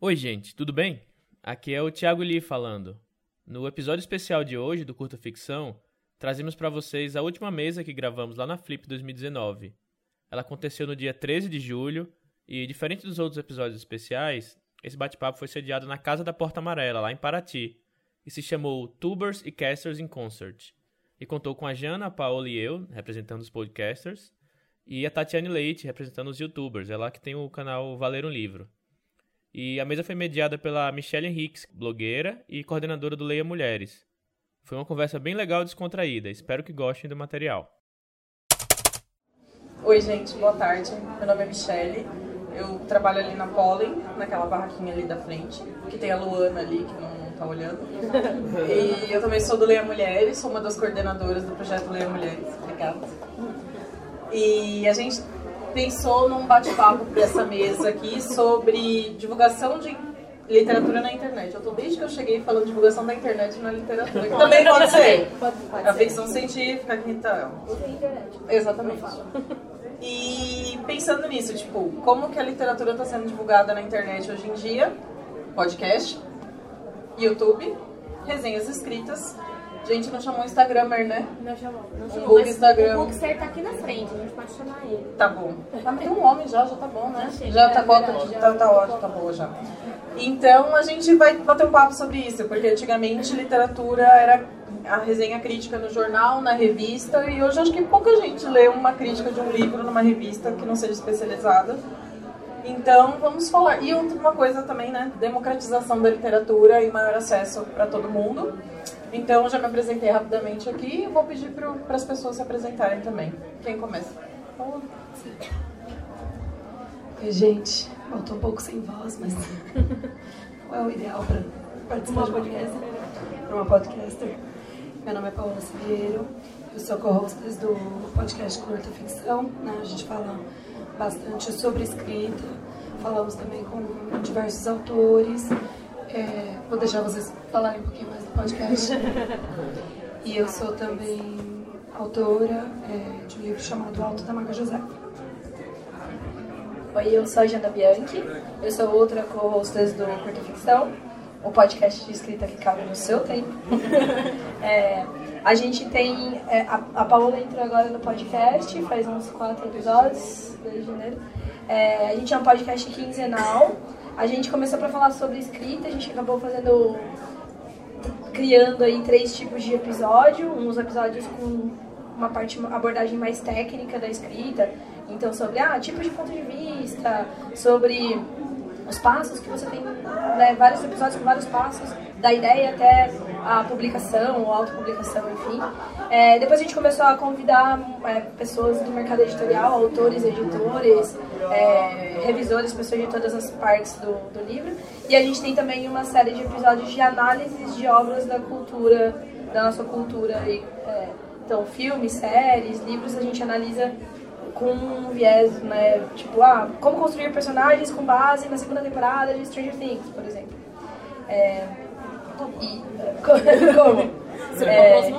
Oi, gente, tudo bem? Aqui é o Thiago Lee falando. No episódio especial de hoje do Curta Ficção, trazemos para vocês a última mesa que gravamos lá na Flip 2019. Ela aconteceu no dia 13 de julho e, diferente dos outros episódios especiais, esse bate-papo foi sediado na Casa da Porta Amarela, lá em Paraty, e se chamou Tubers e Casters in Concert. E contou com a Jana, a Paola e eu, representando os podcasters, e a Tatiane Leite, representando os youtubers, ela que tem o canal Valer um Livro. E a mesa foi mediada pela Michelle Henriques, blogueira e coordenadora do Leia Mulheres. Foi uma conversa bem legal e descontraída, espero que gostem do material. Oi, gente, boa tarde. Meu nome é Michelle. Eu trabalho ali na Pollen, naquela barraquinha ali da frente, que tem a Luana ali, que não tá olhando. E eu também sou do Leia Mulheres, sou uma das coordenadoras do projeto Leia Mulheres. Obrigada. E a gente pensou num bate-papo para essa mesa aqui sobre divulgação de literatura na internet. Eu tô desde que eu cheguei falando de divulgação da internet na literatura. Que também pode ser. A ficção científica, que então. Exatamente. E pensando nisso, tipo, como que a literatura está sendo divulgada na internet hoje em dia? Podcast, YouTube, resenhas escritas. Gente, não chamou Instagramer, né? Não chamou. Não chamou. book mas Instagram. O Bookster tá aqui na frente, a gente pode chamar ele. Tá bom. Ah, tem um homem já, já tá bom, né? Já chega, Já tá é bom, verdade, já tá, tá tá ótimo, tá boa já. Então a gente vai bater um papo sobre isso, porque antigamente literatura era a resenha crítica no jornal, na revista, e hoje acho que pouca gente lê uma crítica de um livro numa revista que não seja especializada. Então vamos falar. E uma coisa também, né? Democratização da literatura e maior acesso para todo mundo. Então já me apresentei rapidamente aqui e vou pedir para as pessoas se apresentarem também. Quem começa? Paola. Oi, gente. Eu tô um pouco sem voz, mas não é o ideal para participar de podcast. Para uma podcaster. Meu nome é Paola Siviero. Eu sou co-host do podcast Curta Ficção. Né? A gente fala bastante sobre escrita. Falamos também com diversos autores. É, vou deixar vocês falarem um pouquinho mais do podcast. E eu sou também autora é, de um livro chamado Alto da Maga José. Oi, eu sou a Jana Bianchi, eu sou outra co-hostess do Curta Ficção, o podcast de escrita que cabe no seu tempo. É, a gente tem. é, a, a Paola entrou agora no podcast, faz uns quatro episódios, desde janeiro. É, a gente é um podcast quinzenal. A gente começou para falar sobre escrita, a gente acabou fazendo. criando aí três tipos de episódio, uns episódios com uma parte, uma abordagem mais técnica da escrita, então sobre ah, tipos de ponto de vista, sobre os passos que você tem, né, vários episódios com vários passos, da ideia até a publicação ou autopublicação, enfim. É, depois a gente começou a convidar é, pessoas do mercado editorial, autores, editores, é, revisores, pessoas de todas as partes do, do livro. E a gente tem também uma série de episódios de análises de obras da cultura, da nossa cultura. E, é, então, filmes, séries, livros, a gente analisa com um viés, né? Tipo, ah, como construir personagens com base na segunda temporada de Stranger Things, por exemplo. É, e, como? É,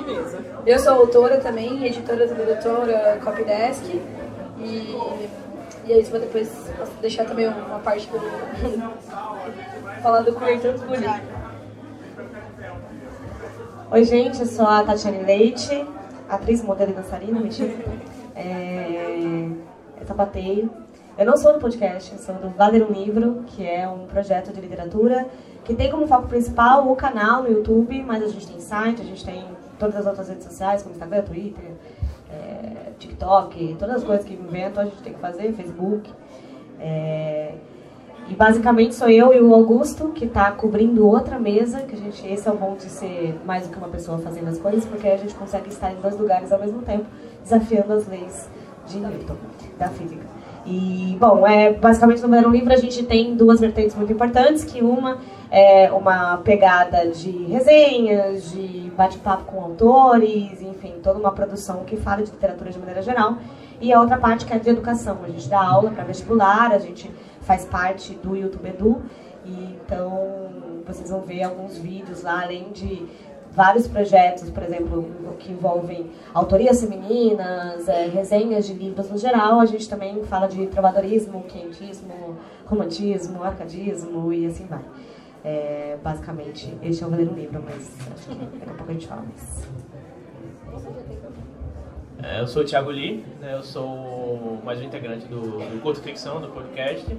eu sou autora também, editora, tradutora, copydesk. E, e é isso, vou depois deixar também uma parte do. falar do curto bonito. Oi, gente, eu sou a Tatiane Leite, atriz, modelo e dançarina, mentira. É, é sapateio. Eu não sou do podcast, eu sou do Valer um Livro, que é um projeto de literatura que tem como foco principal o canal no YouTube, mas a gente tem site, a gente tem todas as outras redes sociais, como Instagram, Twitter, é, TikTok, todas as coisas que inventam a gente tem que fazer, Facebook. É, e basicamente sou eu e o Augusto que está cobrindo outra mesa, que a gente, esse é o bom de ser mais do que uma pessoa fazendo as coisas, porque a gente consegue estar em dois lugares ao mesmo tempo, desafiando as leis de Newton, da física. E, bom, é, basicamente no Verão Livre a gente tem duas vertentes muito importantes, que uma é uma pegada de resenhas, de bate-papo com autores, enfim, toda uma produção que fala de literatura de maneira geral. E a outra parte que é de educação. A gente dá aula para vestibular, a gente faz parte do YouTube Edu. E, então, vocês vão ver alguns vídeos lá, além de vários projetos, por exemplo, que envolvem autorias femininas, é, resenhas de livros no geral. A gente também fala de trovadorismo, quentismo, romantismo, arcadismo e assim vai. É, basicamente, este é o verdadeiro livro, mas acho que daqui a pouco a gente fala mais. É, eu sou o Thiago Lee, né, eu sou mais um integrante do, do Ficção, do podcast.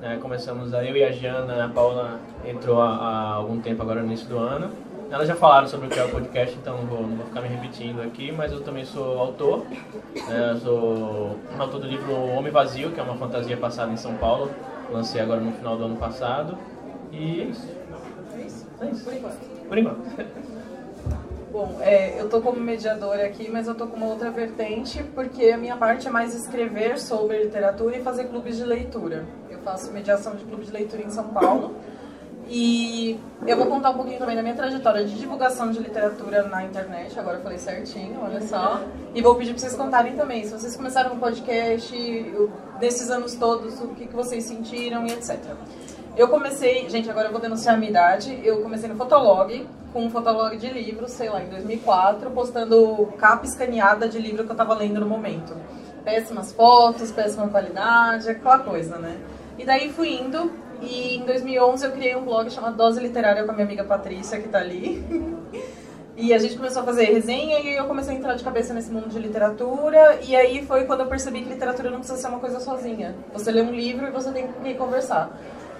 Né, começamos, a, eu e a Jana, a Paula entrou há, algum tempo agora no início do ano. Elas já falaram sobre o que é o podcast, então não vou, não vou ficar me repetindo aqui, mas eu também sou autor. Né, eu sou autor do livro Homem Vazio, que é uma fantasia passada em São Paulo. Lancei agora no final do ano passado. E é isso. É isso? É isso. Por enquanto. Por enquanto. Bom, é, eu tô como mediadora aqui, mas eu tô com uma outra vertente, porque a minha parte é mais escrever sobre literatura e fazer clubes de leitura. Eu faço mediação de clubes de leitura em São Paulo. E eu vou contar um pouquinho também da minha trajetória de divulgação de literatura na internet, agora eu falei certinho, olha só. E vou pedir para vocês contarem também, se vocês começaram no podcast, desses anos todos, o que, que vocês sentiram e etc. Eu comecei, gente, agora eu vou denunciar a minha idade, eu comecei no Fotolog, com um Fotolog de livros, sei lá, em 2004, postando capa escaneada de livro que eu tava lendo no momento. Péssimas fotos, péssima qualidade, aquela coisa, né? E daí fui indo, e em 2011 eu criei um blog chamado Dose Literária com a minha amiga Patrícia, que tá ali. E a gente começou a fazer resenha e eu comecei a entrar de cabeça nesse mundo de literatura. E aí foi quando eu percebi que literatura não precisa ser uma coisa sozinha. Você lê um livro e você tem quem conversar.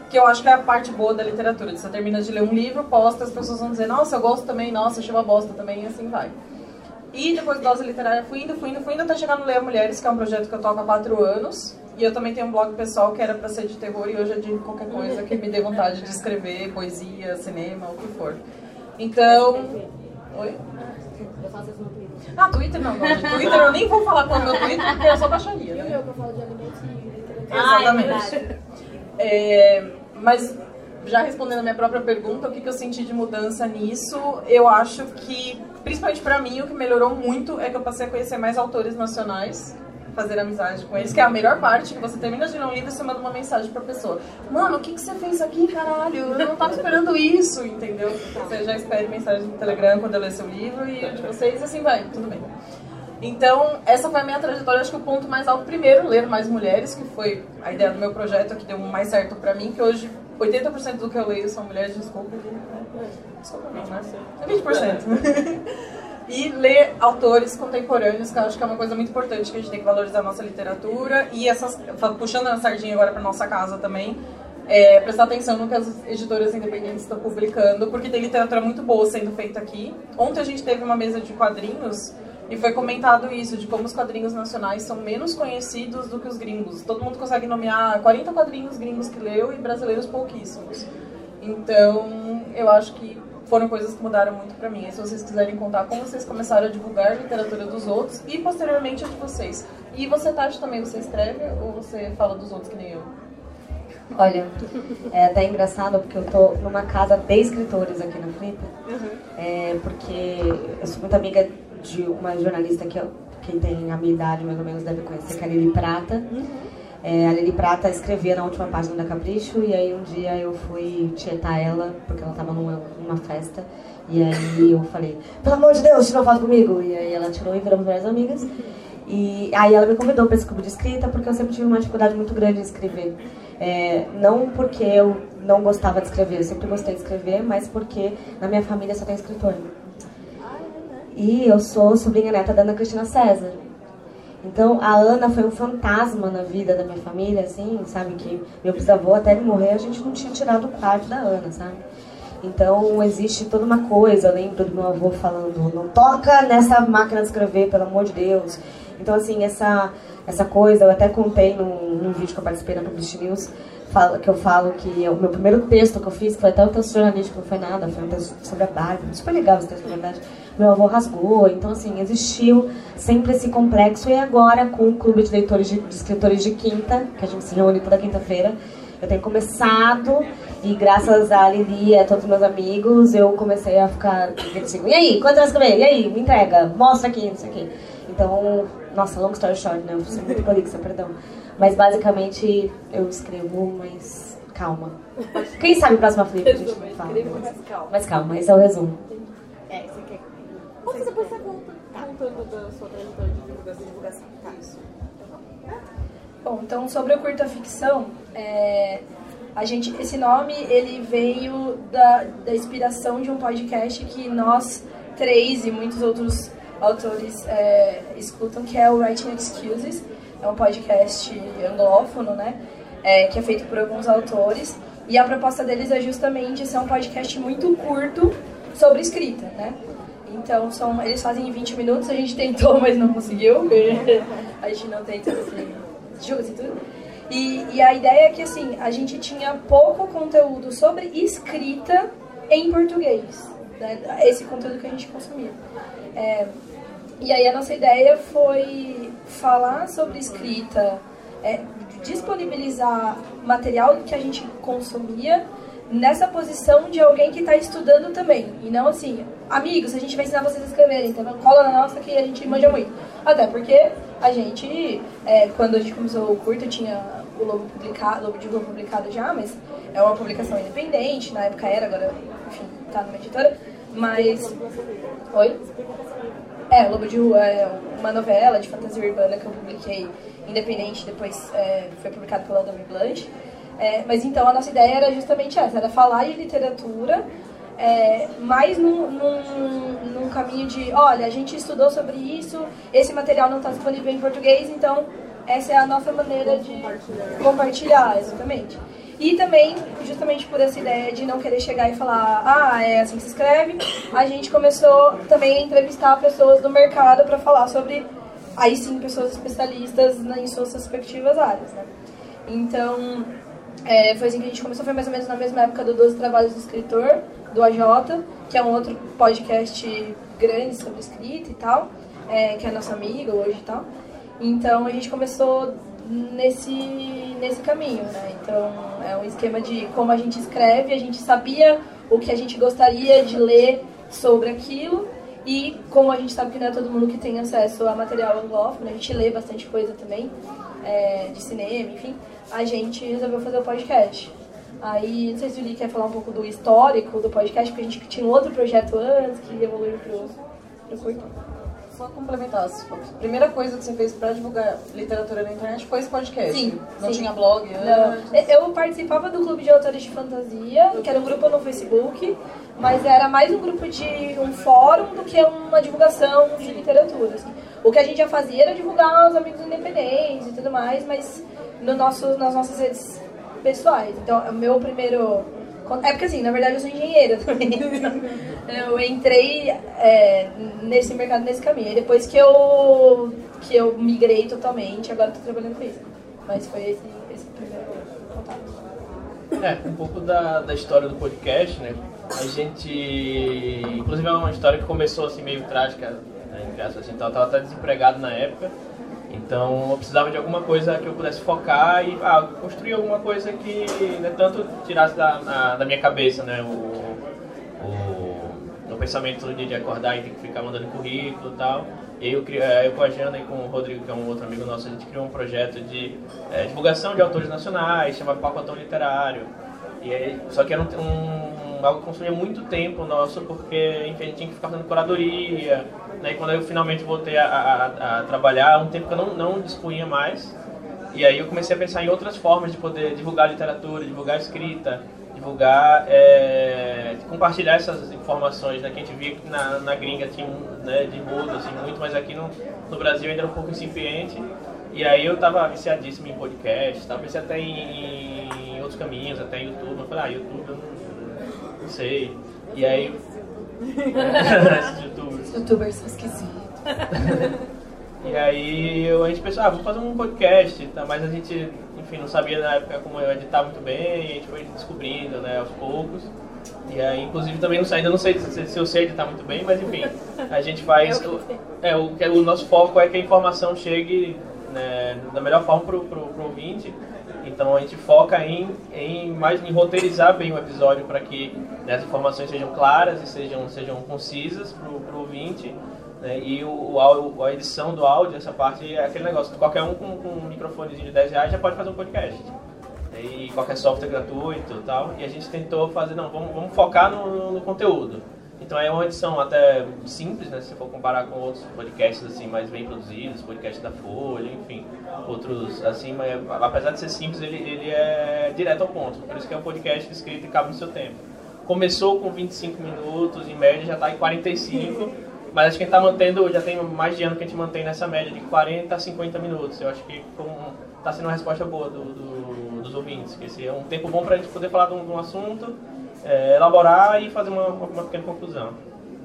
Que eu acho que é a parte boa da literatura. Você termina de ler um livro, posta, as pessoas vão dizer, nossa, eu gosto também, nossa, achei uma bosta também, e assim vai. E depois Dose Literária fui indo, fui indo, fui indo até chegar no Leia Mulheres, que é um projeto que eu toco há quatro anos. E eu também tenho um blog pessoal que era para ser de terror e hoje é de qualquer coisa que me dê vontade de escrever, poesia, cinema, o que for. Então. Oi? Eu faço isso no Twitter. Ah, Twitter não, não. De Twitter eu nem vou falar com o meu Twitter porque é só baixaria, E o né? meu que eu falo de alimentos e literatura. Ah, Exatamente. É, mas já respondendo a minha própria pergunta, o que, que eu senti de mudança nisso, eu acho que, principalmente pra mim, o que melhorou muito é que eu passei a conhecer mais autores nacionais, fazer amizade com eles, que é a melhor parte, que você termina de ler um livro e você manda uma mensagem pra pessoa. Mano, o que, que você fez aqui, caralho? Eu não tava esperando isso, entendeu? Você já espere mensagem no Telegram quando eu ler seu livro e de vocês, assim vai, tudo bem. Então, essa foi a minha trajetória. Acho que o ponto mais alto, primeiro, ler mais mulheres, que foi a ideia do meu projeto que deu mais certo pra mim, que hoje 80% do que eu leio são mulheres, desculpa. Desculpa não, né? É 20%. E ler autores contemporâneos, que eu acho que é uma coisa muito importante, que a gente tem que valorizar a nossa literatura. E essas, puxando a sardinha agora pra nossa casa também, é, prestar atenção no que as editoras independentes estão publicando, porque tem literatura muito boa sendo feita aqui. Ontem a gente teve uma mesa de quadrinhos e foi comentado isso, de como os quadrinhos nacionais são menos conhecidos do que os gringos. Todo mundo consegue nomear 40 quadrinhos gringos que leu e brasileiros pouquíssimos. Então, eu acho que foram coisas que mudaram muito pra mim. E se vocês quiserem contar como vocês começaram a divulgar a literatura dos outros e posteriormente a de vocês. E você, Tati, também você escreve ou você fala dos outros que nem eu? Olha, é até engraçado porque eu tô numa casa de escritores aqui na Flip. É, porque eu sou muito amiga de uma jornalista que eu- quem tem a minha idade mais ou menos deve conhecer, que é a Lili Prata. É, a Lili Prata escrevia na última página da Capricho e aí um dia eu fui tietar ela, porque ela tava numa, numa festa. E aí eu falei, pelo amor de Deus, tira uma foto comigo. E aí ela tirou e viramos melhores amigas. E aí ela me convidou para esse clube de escrita porque eu sempre tive uma dificuldade muito grande em escrever. É, não porque eu não gostava de escrever, eu sempre gostei de escrever, mas porque na minha família só tem escritor. E eu sou sobrinha neta da Ana Cristina César. Então a Ana foi um fantasma na vida da minha família, assim, sabe? Que meu bisavô até ele morrer a gente não tinha tirado o quarto da Ana, sabe? Então existe toda uma coisa, eu lembro do meu avô falando, não toca nessa máquina de escrever, pelo amor de Deus. Então assim, essa, essa coisa, eu até contei num, num vídeo que eu participei na Publish News, que eu falo que o meu primeiro texto que eu fiz, que foi até um texto jornalístico, não foi nada, foi um texto sobre a Barbie, super legal esse texto, na verdade. Meu avô rasgou, então assim, existiu sempre esse complexo, e agora com o clube de leitores de, de escritores de quinta, que a gente se reúne toda quinta-feira, eu tenho começado, e graças a Lili e a todos os meus amigos, eu comecei a ficar, assim, e aí, quanto vai escrever? E aí, me entrega, mostra aqui, não sei o quê. Então, nossa, long story short, né? Eu sou muito prolixa, perdão. Mas basicamente eu escrevo, mas calma. Quem sabe próxima flip a gente fala. Mas calma, esse é o resumo. Que você pode estar contando da sua trajetória de divulgação. divulgação. Tá, isso. Bom, então sobre o curta ficção, é, a gente, esse nome ele veio da, da inspiração de um podcast que nós três e muitos outros autores é, escutam, que é o Writing Excuses. É um podcast anglófono, né? É, que é feito por alguns autores. E a proposta deles é justamente ser um podcast muito curto sobre escrita, né? Então, são, eles fazem em 20 minutos, a gente tentou, mas não conseguiu. a gente não tudo assim, julga-se tudo. E, e a ideia é que, assim, a gente tinha pouco conteúdo sobre escrita em português. Né? Esse conteúdo que a gente consumia. É, e aí a nossa ideia foi falar sobre escrita, é, disponibilizar material que a gente consumia nessa posição de alguém que está estudando também. E não assim, amigos, a gente vai ensinar vocês a escreverem, então cola na nossa que a gente manja muito. Até porque a gente, é, quando a gente começou o curto, tinha o Lobo publicado, Lobo de Rua publicado já, mas é uma publicação independente, na época era, agora, enfim, tá numa editora. Mas. Oi? É, Lobo de Rua é uma novela de fantasia urbana que eu publiquei independente, depois é, foi publicado pela Domi Blanche. É, mas então a nossa ideia era justamente essa, era falar de literatura, é, mais num, num, num, caminho de, olha, a gente estudou sobre isso, esse material não está disponível em português, então essa é a nossa maneira de compartilhar, compartilhar exatamente. E também, justamente por essa ideia de não querer chegar e falar, ah, é assim que se escreve, a gente começou também a entrevistar pessoas do mercado para falar sobre, aí sim, pessoas especialistas em suas respectivas áreas, né? Então, é, foi assim que a gente começou, foi mais ou menos na mesma época do 12 Trabalhos do Escritor, do AJ, que é um outro podcast grande sobre escrita e tal, é, que é nosso amigo hoje e tal. Então, a gente começou nesse, nesse caminho, né? Então, é um esquema de como a gente escreve, a gente sabia o que a gente gostaria de ler sobre aquilo e como a gente sabe que não é todo mundo que tem acesso a material anglófono, a gente lê bastante coisa também, é, de cinema, enfim, a gente resolveu fazer o podcast. Aí, não sei se o Lee quer falar um pouco do histórico do podcast, porque a gente tinha um outro projeto antes que evoluiu pro, pro curto só complementar. A primeira coisa que você fez para divulgar literatura na internet foi esse podcast? Sim. Não sim. tinha blog antes? Não. Eu participava do Clube de Autores de Fantasia, que era um grupo no Facebook, mas era mais um grupo de um fórum do que uma divulgação de literatura. Assim. O que a gente já fazia era divulgar os amigos independentes e tudo mais, mas no nosso, nas nossas redes pessoais. Então, o meu primeiro é porque assim, na verdade eu sou engenheira também. eu entrei é, nesse mercado nesse caminho. E depois que eu, que eu migrei totalmente, agora estou trabalhando com isso. Mas foi esse, esse primeiro contato. É, um pouco da, da história do podcast, né? A gente. Inclusive é uma história que começou assim meio trágica, né? Assim, então, eu estava até desempregado na época. Então eu precisava de alguma coisa que eu pudesse focar e ah, construir alguma coisa que né, tanto tirasse da, na, da minha cabeça né, o, o, o pensamento todo dia de acordar e ter que ficar mandando currículo e tal. E eu, eh, eu com a Jana e com o Rodrigo, que é um outro amigo nosso, a gente criou um projeto de é, divulgação de autores nacionais, chamado Pacotão Literário. E aí, só que era um, um, algo que consumia muito tempo nosso, porque enfim, a gente tinha que ficar fazendo curadoria, né? E quando eu finalmente voltei a, a, a, trabalhar, um tempo que eu não, não dispunha mais. E aí eu comecei a pensar em outras formas de poder divulgar literatura, divulgar escrita, divulgar, é, compartilhar essas informações, né? Que a gente via que na, na gringa tinha né, de rodo, assim, muito, mas aqui no, no Brasil ainda era um pouco incipiente. E aí eu tava viciadíssimo em podcast, tava pensei até em, em, outros caminhos, até em YouTube. Eu falei, ah, YouTube eu não, não sei. E aí youtubers. Youtubers são esquisitos. e aí eu, a gente pensou, ah, vamos fazer um podcast, tá? mas a gente, enfim, não sabia na época como eu editar muito bem, e a gente foi descobrindo, né, aos poucos. E aí, inclusive, também não sei, ainda não sei se, se eu sei editar muito bem, mas enfim, a gente faz. o, é, o, o nosso foco é que a informação chegue né, da melhor forma pro, pro, pro ouvinte então a gente foca em, em mais em roteirizar bem o episódio para que né, as informações sejam claras e sejam, sejam concisas para o ouvinte. Né, e o, o, a edição do áudio, essa parte é aquele negócio. Qualquer um com, com um microfonezinho de 10 reais já pode fazer um podcast. E qualquer software gratuito e tal. E a gente tentou fazer, não, vamos, vamos focar no, no conteúdo. Então é uma edição até simples, né? Se for comparar com outros podcasts assim mais bem produzidos, podcast da Folha, enfim, outros assim, mas apesar de ser simples, ele, ele é direto ao ponto. Por isso que é um podcast escrito e cabe no seu tempo. Começou com 25 minutos, em média já está em 45, mas acho que a gente está mantendo, já tem mais de ano que a gente mantém nessa média de 40 a 50 minutos. Eu acho que está sendo uma resposta boa do, do, dos ouvintes, que esse é um tempo bom para a gente poder falar de um, de um assunto é, elaborar e fazer uma, uma pequena conclusão.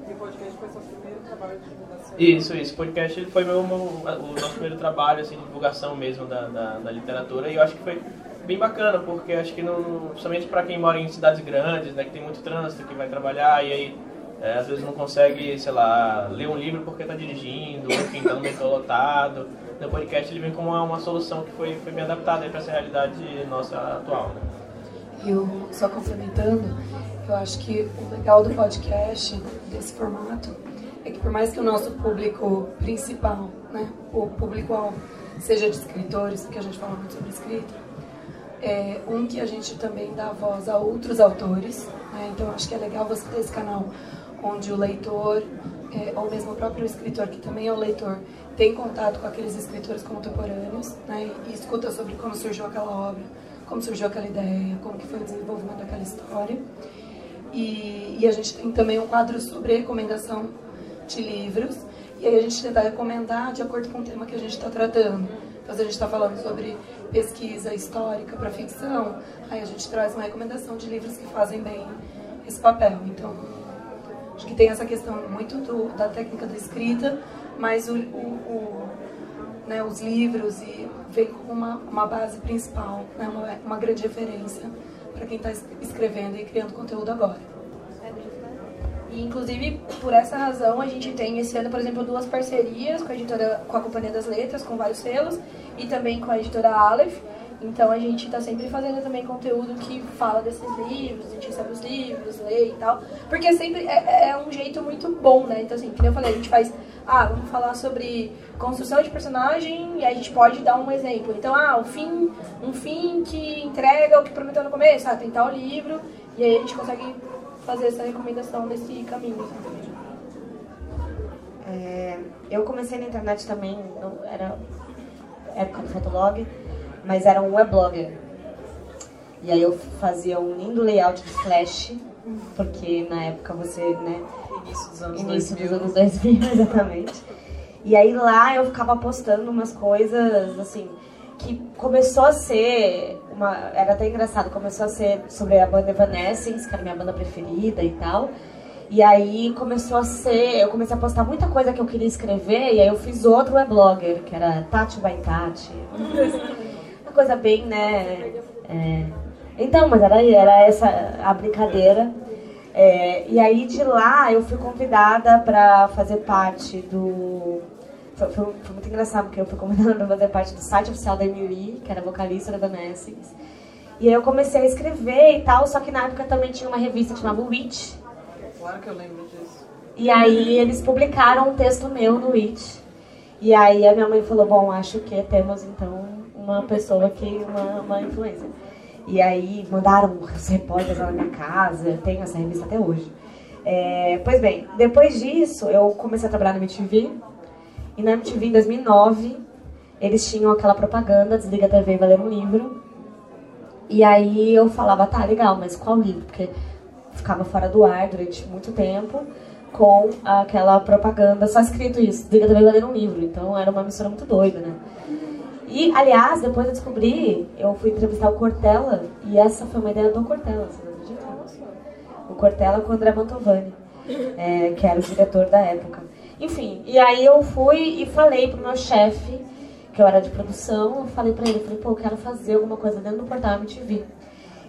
E o podcast foi seu primeiro trabalho de divulgação? Isso, isso. O podcast foi meu, meu, o nosso primeiro trabalho assim, de divulgação mesmo da, da, da, literatura e eu acho que foi bem bacana, porque acho que não, principalmente para quem mora em cidades grandes, né, que tem muito trânsito, que vai trabalhar e aí é, às vezes não consegue, sei lá, ler um livro porque está dirigindo, enfim, está no metrô lotado. O podcast ele vem como uma, uma solução que foi, foi bem adaptada para essa realidade nossa atual. Né? Eu, só complementando, eu acho que o legal do podcast, desse formato, é que por mais que o nosso público principal, né, o público-alvo, seja de escritores, porque a gente fala muito sobre escrita, é um que a gente também dá voz a outros autores, né, então acho que é legal você ter esse canal onde o leitor, é, ou mesmo o próprio escritor, que também é o leitor, tem contato com aqueles escritores contemporâneos né, e escuta sobre como surgiu aquela obra, como surgiu aquela ideia, como que foi o desenvolvimento daquela história. E, e, a gente tem também um quadro sobre recomendação de livros. E aí a gente tenta recomendar de acordo com o tema que a gente está tratando. Então, se a gente está falando sobre pesquisa histórica para ficção, aí a gente traz uma recomendação de livros que fazem bem esse papel. Então, acho que tem essa questão muito do, da técnica da escrita, mas o, o, o né, os livros e vem como uma, uma base principal, né, uma, uma grande referência para quem está escrevendo e criando conteúdo agora. E, inclusive, por essa razão, a gente tem esse ano, por exemplo, duas parcerias com a editora, com a Companhia das Letras, com vários selos, e também com a editora Aleph. Então a gente está sempre fazendo também conteúdo que fala desses livros, a gente recebe os livros, lê e tal. Porque sempre é, é um jeito muito bom, né? Então assim, como eu falei, a gente faz ah, vamos falar sobre construção de personagem e a gente pode dar um exemplo. Então, ah, um fim, um fim que entrega o que prometeu no começo, ah, tentar o livro e aí a gente consegue fazer essa recomendação desse caminho. É, eu comecei na internet também, era época do Fotolog, mas era um weblogger. E aí eu fazia um lindo layout de flash, porque na época você, né, Início dos anos Início 2000. dos anos 2000, exatamente. E aí lá eu ficava postando umas coisas, assim, que começou a ser uma... Era até engraçado, começou a ser sobre a banda Evanescence, que era minha banda preferida e tal. E aí começou a ser... Eu comecei a postar muita coisa que eu queria escrever, e aí eu fiz outro weblogger, que era Tati by Tati. Uma coisa bem, né... É... Então, mas era, era essa a brincadeira. É, e aí de lá eu fui convidada para fazer parte do. Foi, foi, foi, muito engraçado, porque eu fui convidada para fazer parte do site oficial da Emily, que era vocalista da Evanescence. E aí eu comecei a escrever e tal, só que na época também tinha uma revista que chamava Witch. Claro que eu lembro disso. E aí eles publicaram um texto meu no Witch. E aí a minha mãe falou, bom, acho que temos então uma pessoa aqui, uma, uma influência. E aí mandaram os repórteres lá na minha casa, eu tenho essa revista até hoje. É, pois bem, depois disso eu comecei a trabalhar na MTV. E na MTV em 2009 eles tinham aquela propaganda, desliga a TV e vai ler um livro. E aí eu falava, tá, legal, mas qual livro? Porque ficava fora do ar durante muito tempo com aquela propaganda, só escrito isso, desliga a TV e vai ler um livro. Então era uma mistura muito doida, né? E, aliás, depois eu descobri, eu fui entrevistar o Cortella, e essa foi uma ideia do Cortella, você não acredita? O Cortella com o André Mantovani, é, que era o diretor da época. Enfim, e aí eu fui e falei pro meu chefe, que eu era de produção, eu falei pra ele, falei, pô, eu quero fazer alguma coisa dentro do portal MTV.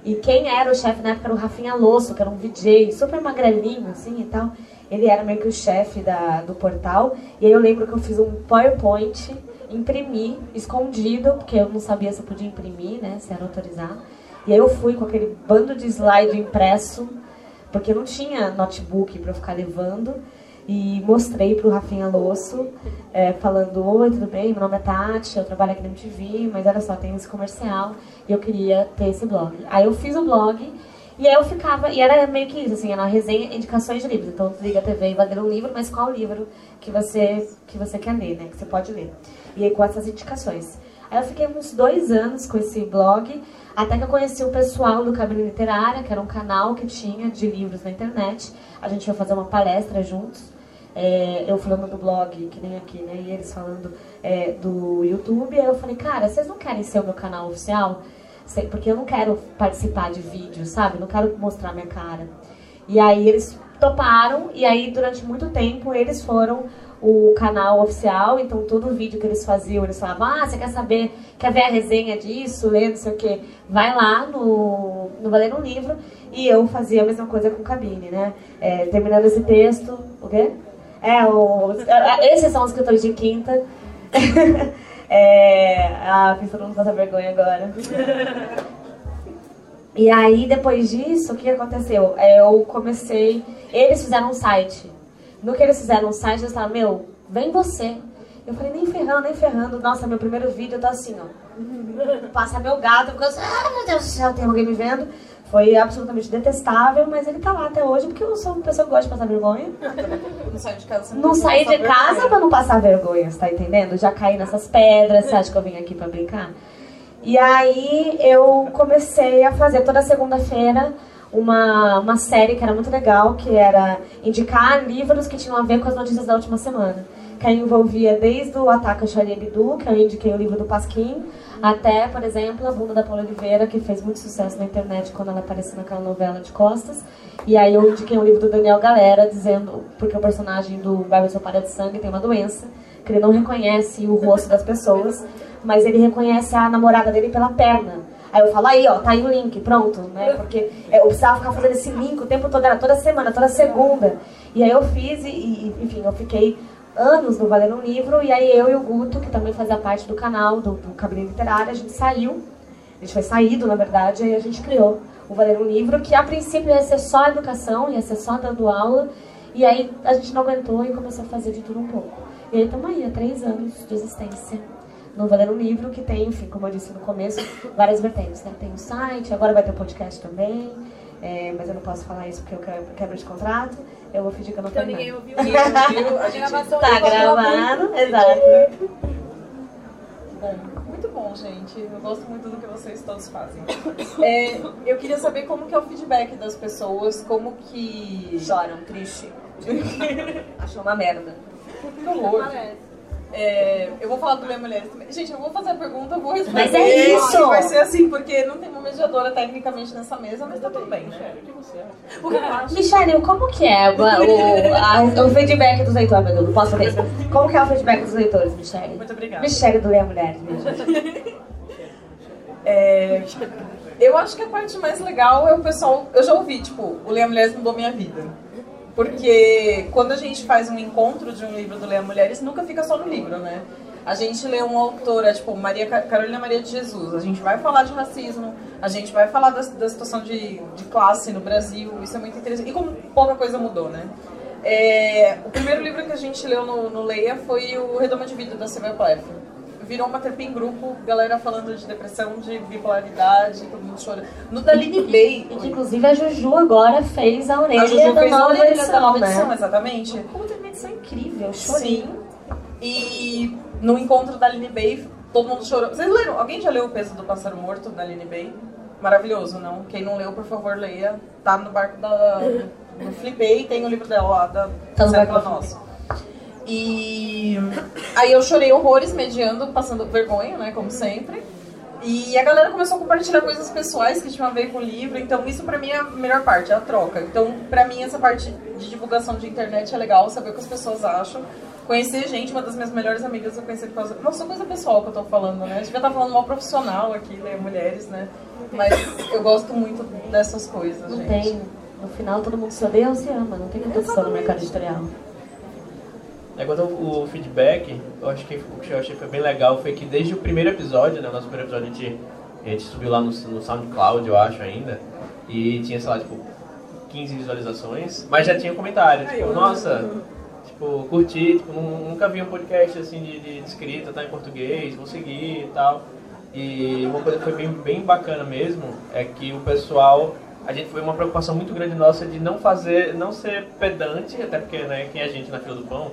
E quem era o chefe na época era o Rafinha Losso, que era um VJ, super magrelinho, assim, e tal. Ele era meio que o chefe da, do portal. E aí eu lembro que eu fiz um PowerPoint imprimi escondido, porque eu não sabia se eu podia imprimir, né, se era autorizado. E aí eu fui com aquele bando de slide impresso, porque não tinha notebook para ficar levando, e mostrei para o Rafinha Losso, é, falando, oi, tudo bem, meu nome é Tati, eu trabalho aqui na MTV, mas olha só, tem esse comercial, e eu queria ter esse blog. Aí eu fiz o blog, E aí eu ficava, e era meio que isso, assim, era uma resenha, indicações de livros. Então liga a TV e vai ler um livro, mas qual livro que você, que você quer ler, né? Que você pode ler. E com essas indicações. Aí eu fiquei uns dois anos com esse blog, até que eu conheci o pessoal do Cabine Literária, que era um canal que tinha de livros na internet. A gente foi fazer uma palestra juntos. É, eu falando do blog, que nem aqui, né? E eles falando é, do YouTube. Aí eu falei, cara, vocês não querem ser o meu canal oficial? Porque eu não quero participar de vídeo, sabe? Não quero mostrar minha cara. E aí eles toparam, e aí durante muito tempo eles foram o canal oficial, então todo vídeo que eles faziam, eles falavam, ah, você quer saber, quer ver a resenha disso, ler, não sei o quê, vai lá no, no Valer um Livro, e eu fazia a mesma coisa com cabine, né? É, terminando esse texto, o quê? É, o, esses são os escritores de quinta. é, ah, fiz todo mundo passar vergonha agora. E aí, depois disso, o que aconteceu? É, Eu comecei. Eles fizeram um site. No que eles fizeram um site, eles falaram: Meu, vem você. Eu falei: Nem ferrando, nem ferrando. Nossa, meu primeiro vídeo eu tô assim, ó. Passa meu gato, porque eu ah, meu Deus do céu, tem alguém me vendo. Foi absolutamente detestável, mas ele tá lá até hoje, porque eu sou uma pessoa que gosta de passar vergonha. Não saio de casa Não saí de passar casa vergonha. pra não passar vergonha, você tá entendendo? Já caí nessas pedras, você acha que eu vim aqui pra brincar? E aí eu comecei a fazer toda segunda-feira uma, uma série que era muito legal, que era indicar livros que tinham a ver com as notícias da última semana. Que envolvia desde o Ataque ao Charlie Hebdo, que eu indiquei o livro do Pasquim, até, por exemplo, a bunda da Paula Oliveira, que fez muito sucesso na internet quando ela apareceu naquela novela de costas. E aí eu indiquei um livro do Daniel Galera, dizendo, porque o personagem do Barba Sopada de Sangue tem uma doença, que ele não reconhece o rosto das pessoas, mas ele reconhece a namorada dele pela perna. Aí eu falo, aí ó, tá aí o link, pronto, né? Porque é, eu precisava ficar fazendo esse link o tempo todo, era toda semana, toda segunda. E aí eu fiz e, e, enfim, eu fiquei anos no Valendo um Livro, e aí eu e o Guto, que também fazia parte do canal, do, do Cabine Literário, a gente saiu, a gente foi saído, na verdade, e aí a gente criou o Valendo um Livro, que a princípio ia ser só educação, ia ser só dando aula, e aí a gente não aguentou e começou a fazer de tudo um pouco. E aí estamos aí, há três anos de existência no Valendo um Livro, que tem, enfim, como eu disse no começo, várias vertentes, né? Tem o site, agora vai ter o podcast também, é, mas eu não posso falar isso porque eu quebro, quebro de contrato, eu vou fingir que eu não Então ninguém ouviu Ninguém ouviu, a gente gravação Tá não gravado, exato. Bom, muito bom, gente. Eu gosto muito do que vocês todos fazem. É, eu queria saber como que é o feedback das pessoas, como que... Choram, triste. Achou uma merda. Que horror. É, eu vou falar do Ler Mulheres também. Gente, eu vou fazer a pergunta, eu vou responder. Mas é isso! Vai ser assim, porque não tem uma mediadora tecnicamente nessa mesa, mas tá tudo bem. O que eu acho? Michele, como que é o, o, a- o feedback dos leitores? Não posso fazer isso. Como que é o feedback dos leitores, Michele? Muito obrigada. Michele do Leia Mulheres, minha gente. É, eu acho que a parte mais legal é o pessoal. Eu já ouvi, tipo, o Leia Mulheres mudou minha vida. Porque quando a gente faz um encontro de um livro do Leia Mulheres, nunca fica só no livro, né? A gente lê uma autora, tipo, Maria, Ca- Carolina Maria de Jesus. A gente vai falar de racismo, a gente vai falar da, da situação de, de classe no Brasil. Isso é muito interessante. E como pouca coisa mudou, né? É, o primeiro livro que a gente leu no, no Leia foi o Redoma de Vida, da Silvia Plath. Virou uma terapia em grupo, galera falando de depressão, de bipolaridade, todo mundo chorando. No da Aline Bay, inclusive, a Juju agora fez a orelha a Juju da fez a nova orelha edição, da nova né? edição, exatamente. Como teve uma edição incrível, eu chorei. Sim. E no encontro da Aline Bay, todo mundo chorou. Vocês leram? Alguém já leu O Peso do Pássaro Morto, da Aline Bay? Maravilhoso, não? Quem não leu, por favor, leia. Tá no barco da... No Flipei, tem o livro dela lá, da Tá no barco Nosso. E aí eu chorei horrores, mediando, passando vergonha, né, como sempre. E a galera começou a compartilhar coisas pessoais que tinham a ver com o livro, então isso pra mim é a melhor parte, é a troca. Então, pra mim, essa parte de divulgação de internet é legal, saber o que as pessoas acham. Conhecer gente, uma das minhas melhores amigas eu conheci por causa. Nossa, coisa pessoal que eu tô falando, né? A gente devia estar falando mal profissional aqui, né? Mulheres, né? Mas eu gosto muito dessas coisas, Não gente. tem. No final, todo mundo se odeia ou se ama. Não tem competição no mercado editorial. Ao o feedback, eu acho que o que eu achei foi bem legal foi que desde o primeiro episódio, né, o nosso primeiro episódio, a gente, a gente subiu lá no, no SoundCloud, eu acho ainda, e tinha, sei lá, tipo, 15 visualizações, mas já tinha comentário, tipo, nossa, tipo, curti, tipo, nu- nunca vi um podcast assim de, de escrita, tá em português, vou seguir e tal. E uma coisa que foi bem, bem bacana mesmo é que o pessoal a gente foi uma preocupação muito grande nossa de não fazer, não ser pedante, até porque né, quem é a gente na fila do pão,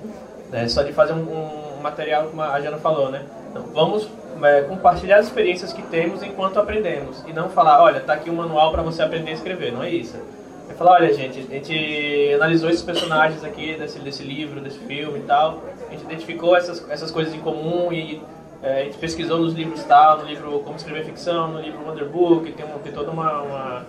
né, só de fazer um, um material, como a Jana falou, né? Então, vamos é, compartilhar as experiências que temos enquanto aprendemos e não falar, olha, tá aqui um manual para você aprender a escrever, não é isso. É falar, olha, gente, a gente analisou esses personagens aqui desse, desse livro, desse filme e tal, a gente identificou essas, essas coisas em comum e é, a gente pesquisou nos livros tal, no livro Como Escrever Ficção, no livro Wonder Book, tem, um, tem toda uma, uma,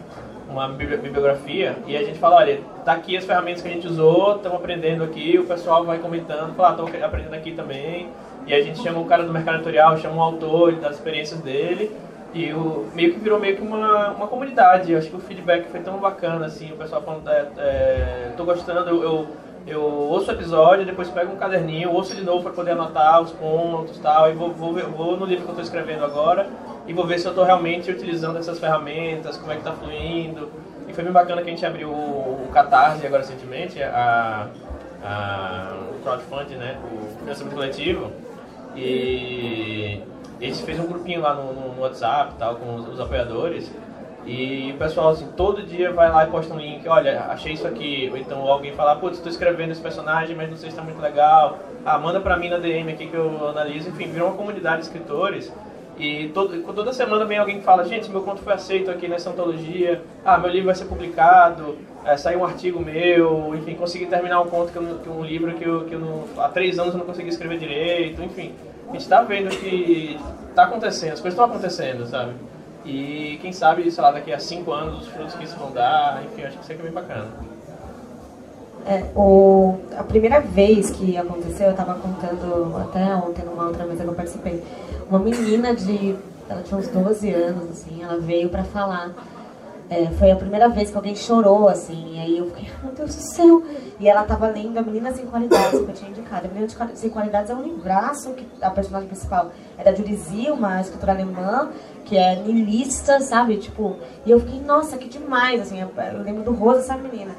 uma, bibliografia, e a gente fala, olha, tá aqui as ferramentas que a gente usou, estamos aprendendo aqui, o pessoal vai comentando, fala, ah, aprendendo aqui também, e a gente chama o cara do mercado editorial, chama o autor, das experiências dele, e o, meio que virou meio que uma, uma comunidade, eu acho que o feedback foi tão bacana, assim, o pessoal falando, é, é, tô gostando, eu, eu eu ouço o episódio, depois pego um caderninho, ouço de novo para poder anotar os pontos tal, e vou, vou, vou no livro que eu estou escrevendo agora e vou ver se eu estou realmente utilizando essas ferramentas, como é que está fluindo. E foi bem bacana que a gente abriu o, Catarse agora recentemente, a, a, o crowdfunding, né, o financiamento coletivo, e a gente fez um grupinho lá no, no WhatsApp tal, com os, os apoiadores. E o pessoal, assim, todo dia vai lá e posta um link, olha, achei isso aqui. Ou então alguém fala, putz, estou escrevendo esse personagem, mas não sei se está muito legal. Ah, manda pra mim na DM aqui que eu analiso. Enfim, virou uma comunidade de escritores. E todo, toda semana vem alguém que fala, gente, meu conto foi aceito aqui nessa antologia. Ah, meu livro vai ser publicado. É, saiu um artigo meu. Enfim, consegui terminar um conto, que, eu, que um livro que, eu, que eu não, há três anos eu não consegui escrever direito. Enfim, a gente está vendo que está acontecendo, as coisas estão acontecendo, sabe? E quem sabe, sei lá, daqui a cinco anos os frutos que isso vão dar, enfim, acho que isso aqui é bem bacana. É, o, a primeira vez que aconteceu, eu estava contando até ontem numa outra mesa que eu participei, uma menina de, ela tinha uns 12 anos, assim, ela veio para falar é, foi a primeira vez que alguém chorou, assim, e aí eu fiquei, meu Deus do céu! E ela tava lendo A Menina Sem Qualidades, que eu tinha indicado. A Menina Sem Qualidades é um livraço que a personagem principal é da Judy uma escritora alemã, que é niilista, sabe? Tipo, e eu fiquei, nossa, que demais, assim, eu, lembro do rosa essa menina.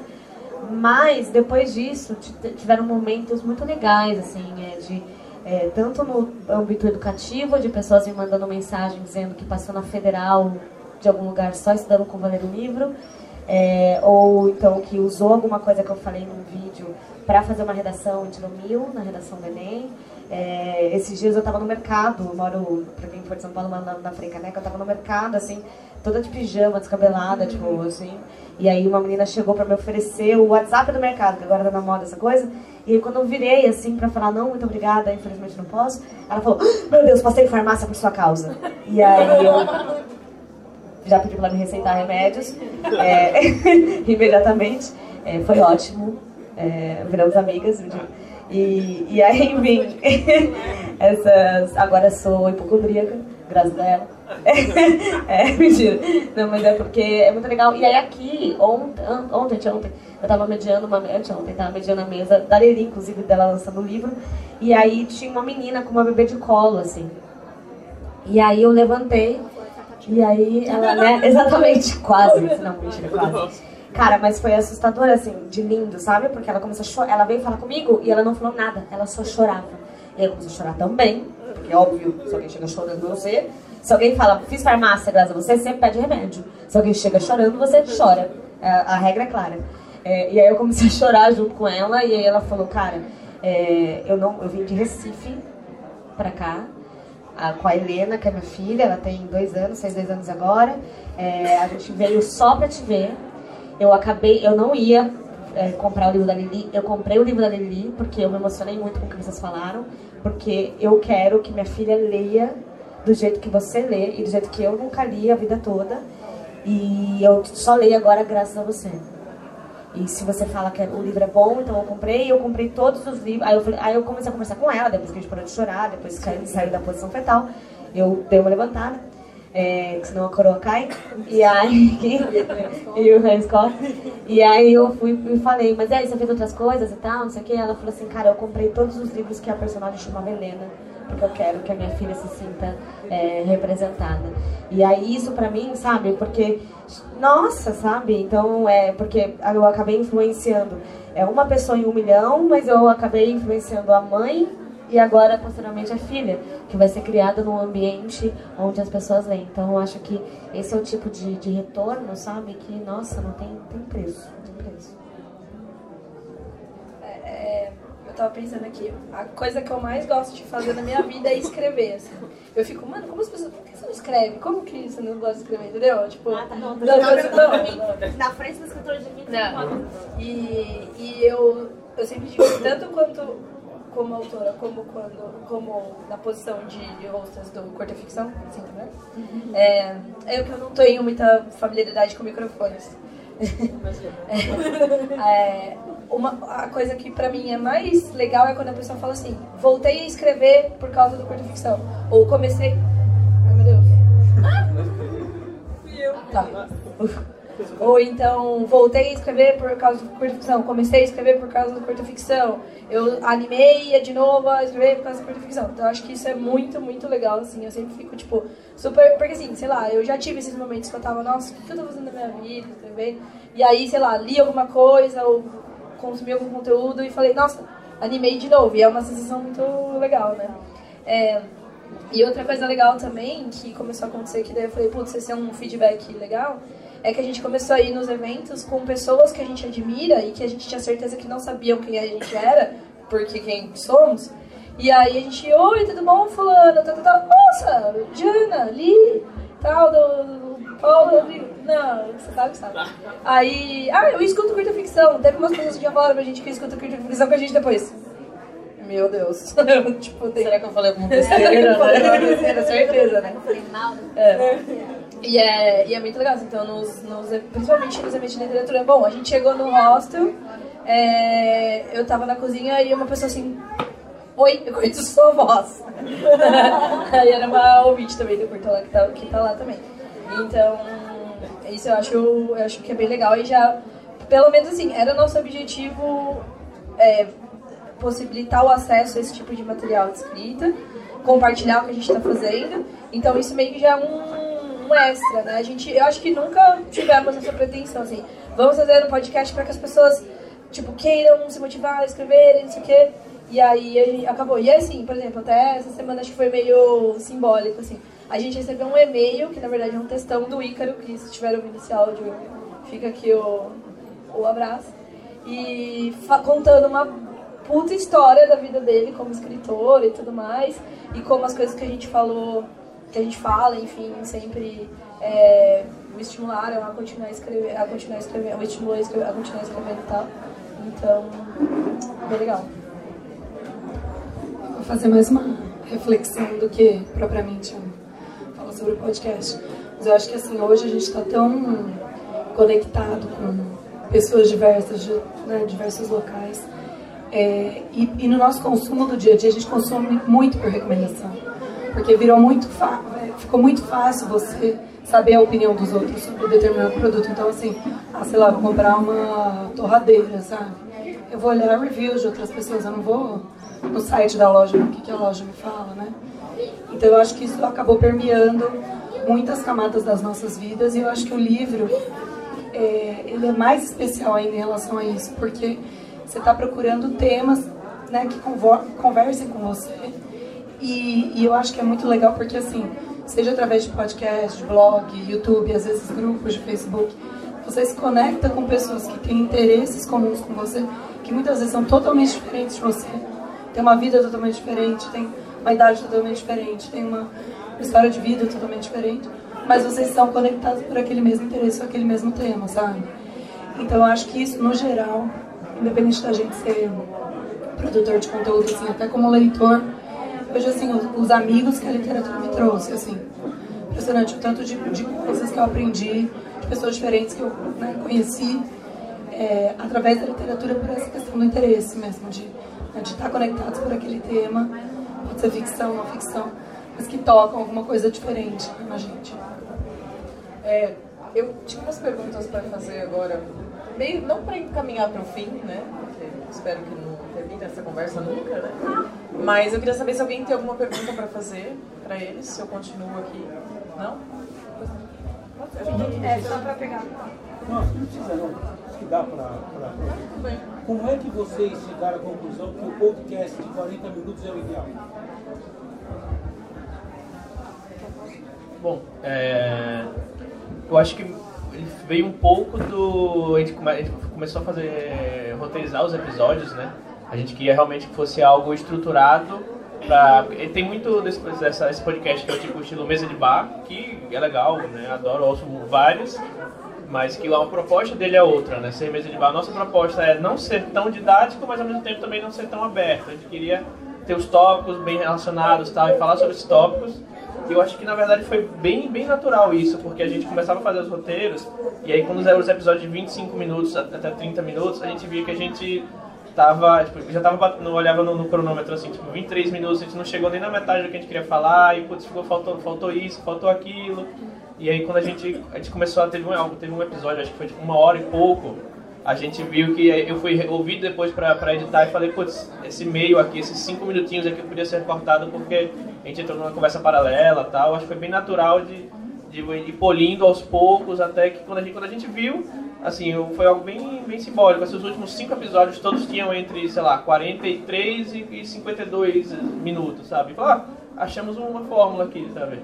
Mas, depois disso, tiveram momentos muito legais, assim, é, de... É, tanto no âmbito educativo, de pessoas me mandando mensagem dizendo que passou na federal de algum lugar só estudando com valer o livro, é, ou então que usou alguma coisa que eu falei num vídeo para fazer uma redação tirou mil na redação do Enem. É, esses dias eu estava no mercado, eu moro, para quem for de São Paulo, na, na Frecaneca, eu estava no mercado, assim, toda de pijama, descabelada, uhum. tipo, assim. E aí uma menina chegou para me oferecer o WhatsApp do mercado, que agora tá na moda essa coisa. E aí quando eu virei, assim, para falar, não, muito obrigada, infelizmente não posso, ela falou, ah, meu Deus, passei farmácia por sua causa. E aí eu já pedi para me receitar remédios é, imediatamente. É, foi ótimo, é, viramos amigas. E, e aí vim essas. Agora sou hipocondríaca, graças a ela. É, mentira. Não, mas é porque é muito legal. E aí aqui, ontem, ontem, ontem, eu tava mediando uma mesa, ontem, tava mediando a mesa da Lili, inclusive, dela lançando o livro. E aí tinha uma menina com uma bebê de colo, assim. E aí eu levantei e aí ela, né? Exatamente, quase. Não, mentira, quase. Cara, mas foi assustador, assim, de lindo, sabe? Porque ela começou a chorar. Ela veio falar comigo e ela não falou nada. Ela só chorava. E eu comecei a chorar também. Porque é óbvio, se alguém chega chorando, você. Se alguém fala, fiz farmácia, graças a você, sempre pede remédio. Se alguém chega chorando, você chora. A, é, a regra é clara. É, e aí eu comecei a chorar junto com ela. E aí ela falou, cara, é, eu, não, eu vim de Recife pra cá a, com a Helena, que é minha filha, ela tem dois anos, fez dois anos agora. É, a gente veio só pra te ver. Eu acabei, eu não ia é, comprar o livro da Lili, eu comprei o livro da Lili porque eu me emocionei muito com o que vocês falaram, porque eu quero que minha filha leia do jeito que você lê e do jeito que eu nunca li a vida toda. E eu só leio agora graças a você. E se você fala que o livro é bom, então eu comprei, eu comprei todos os livros. Aí eu, falei, aí eu comecei a conversar com ela, depois que a gente parou de chorar, depois que ele saiu da posição fetal. Eu dei uma levantada, é, senão a coroa cai. E aí. e o Hans E aí eu fui e falei, mas aí você fez outras coisas e tal, não sei o que. Ela falou assim, cara, eu comprei todos os livros que a personagem chamava Helena porque eu quero que a minha filha se sinta é, representada. E aí isso pra mim, sabe, porque, nossa, sabe, então é, porque eu acabei influenciando é uma pessoa em um milhão, mas eu acabei influenciando a mãe e agora, posteriormente, a filha, que vai ser criada num ambiente onde as pessoas leem. Então, eu acho que esse é o tipo de, de retorno, sabe? Que, nossa, não tem, tem preço. Não tem preço. É, eu tava pensando aqui, a coisa que eu mais gosto de fazer na minha vida é escrever. assim. Eu fico, mano, como as pessoas. Por que você não escreve? Como que você não gosta de escrever? Entendeu? Tipo. Ah, tá bom. não, não, não, Na frente do escritor de mim, Não. E, e eu, eu sempre digo, tanto quanto como autora, como quando como na posição de hostess do Corta Ficção, assim, né? É, é que eu não tenho muita familiaridade com microfones. É, uma, a coisa que pra mim é mais legal é quando a pessoa fala assim, voltei a escrever por causa do Corta Ficção. Ou comecei. Ai meu Deus. Tá. Ou então, voltei a escrever por causa do curta ficção, comecei a escrever por causa do curta ficção, eu animei de novo a escrever por causa do curta ficção. Então, eu acho que isso é muito, muito legal, assim, eu sempre fico, tipo, super... Porque, assim, sei lá, eu já tive esses momentos que eu tava, nossa, o que eu tô fazendo na minha vida, escrevendo? E aí, sei lá, li alguma coisa ou consumi algum conteúdo e falei, nossa, animei de novo. E é uma sensação muito legal, né? É, e outra coisa legal também, que começou a acontecer, que daí eu falei, putz, esse é um feedback legal, é que a gente começou a ir nos eventos com pessoas que a gente admira e que a gente tinha certeza que não sabiam quem a gente era, porque quem somos. E aí a gente, oi, tudo bom, fulano? Tá, tá, tá. Nossa, Jana, Li, tal, do, do Paulo, Rodrigo. Não, você sabe que sabe. Aí, ah, eu escuto curta ficção. Teve umas pessoas que já falaram pra gente que escuta curta ficção com a gente depois. Meu Deus. tipo, tem... Será que eu falei alguma Será que eu besteira? falei alguma besteira? Certeza, né? Falei mal. É. E é, e é muito legal, assim, então, nos, nos, principalmente nos eventos de literatura. Bom, a gente chegou no hostel, é, eu tava na cozinha e uma pessoa assim, oi, eu conheço sua voz. Aí era uma ouvinte também do Curta lá que tá, que tá lá também. Então, isso eu acho, eu acho que é bem legal e já, pelo menos assim, era nosso objetivo é, possibilitar o acesso a esse tipo de material de escrita, compartilhar o que a gente está fazendo. Então isso meio que já é um, um extra, né? A gente, eu acho que nunca tivemos essa pretensão, assim, vamos fazer um podcast para que as pessoas, tipo, queiram se motivar a escreverem, não sei o quê. E aí acabou. E assim, por exemplo, até essa semana acho que foi meio simbólico, assim. A gente recebeu um e-mail, que na verdade é um textão do Ícaro, que se tiver ouvindo esse áudio, fica aqui o, o abraço. E contando uma puta história da vida dele como escritor e tudo mais. E como as coisas que a gente falou, que a gente fala, enfim, sempre é, me estimularam a continuar a escrever, a continuar a escrever, me estimulou a, escrever, a continuar escrevendo e tal. Então, bem legal. Vou fazer mais uma reflexão do que propriamente um fala sobre o podcast. Mas eu acho que assim, hoje a gente está tão conectado com pessoas diversas, de né, diversos locais. É, e, e no nosso consumo do dia a dia a gente consome muito por recomendação. Porque virou muito é, ficou muito fácil você saber a opinião dos outros sobre determinado produto. Então assim, ah, sei lá, vou comprar uma torradeira, sabe? Eu vou olhar reviews de outras pessoas, eu não vou no site da loja, o que, que a loja me fala, né? Então eu acho que isso acabou permeando muitas camadas das nossas vidas e eu acho que o livro é, ele é mais especial ainda em relação a isso, porque você está procurando temas né, que conversem com você. E, e eu acho que é muito legal porque, assim, seja através de podcast, blog, YouTube, às vezes grupos de Facebook, você se conecta com pessoas que têm interesses comuns com você, que muitas vezes são totalmente diferentes de você. Tem uma vida totalmente diferente, tem uma idade totalmente diferente, tem uma história de vida totalmente diferente, mas vocês são conectados por aquele mesmo interesse, aquele mesmo tema, sabe? Então eu acho que isso, no geral, independente da gente ser produtor de conteúdo, assim, até como leitor, vejo assim, os, os amigos que a literatura me trouxe, assim. Impressionante o tanto de, de coisas que eu aprendi, de pessoas diferentes que eu né, conheci é, através da literatura por essa questão do interesse mesmo, de, né, de estar conectados por aquele tema, pode ser ficção, não ficção, mas que tocam alguma coisa diferente né, na gente. É, eu tinha umas perguntas para fazer agora, meio não para encaminhar para o fim, né? Porque espero que não termine essa conversa nunca, né? Mas eu queria saber se alguém tem alguma pergunta para fazer para eles, se eu continuo aqui. Não? É, só pra pegar. Não, não precisa não. acho que dá para. Como é que vocês chegaram à conclusão que o podcast de 40 minutos é o ideal? Bom, é, eu acho que ele veio um pouco do. A gente, come, a gente começou a fazer. roteirizar os episódios, né? A gente queria realmente que fosse algo estruturado. Pra, tem muito desse, dessa, esse podcast que é o tipo estilo mesa de bar, que é legal, né? Adoro, ouço vários mas que a proposta dele é outra, né? Ser mesa de bar. Nossa proposta é não ser tão didático, mas ao mesmo tempo também não ser tão aberto. A gente queria ter os tópicos bem relacionados tal, e falar sobre esses tópicos. E eu acho que na verdade foi bem, bem natural isso, porque a gente começava a fazer os roteiros, e aí quando eram os episódios de 25 minutos até 30 minutos, a gente via que a gente tava, tipo, já tava batendo, olhava no, no, cronômetro assim, tipo, 23 minutos, a gente não chegou nem na metade do que a gente queria falar, e putz, ficou, faltou, faltou isso, faltou aquilo. E aí quando a gente, a gente começou a ter um, teve um episódio, acho que foi tipo uma hora e pouco, a gente viu que eu fui ouvir depois pra, editar e falei, putz, esse meio aqui, esses cinco minutinhos aqui podia ser cortado porque a gente entrou numa conversa paralela tal. Acho que foi bem natural de, de ir polindo aos poucos até que quando a gente, quando a gente viu, assim, foi algo bem, bem simbólico. Esses últimos cinco episódios todos tinham entre, sei lá, 43 e 52 minutos, sabe? Falei, ah, achamos uma fórmula aqui, sabe?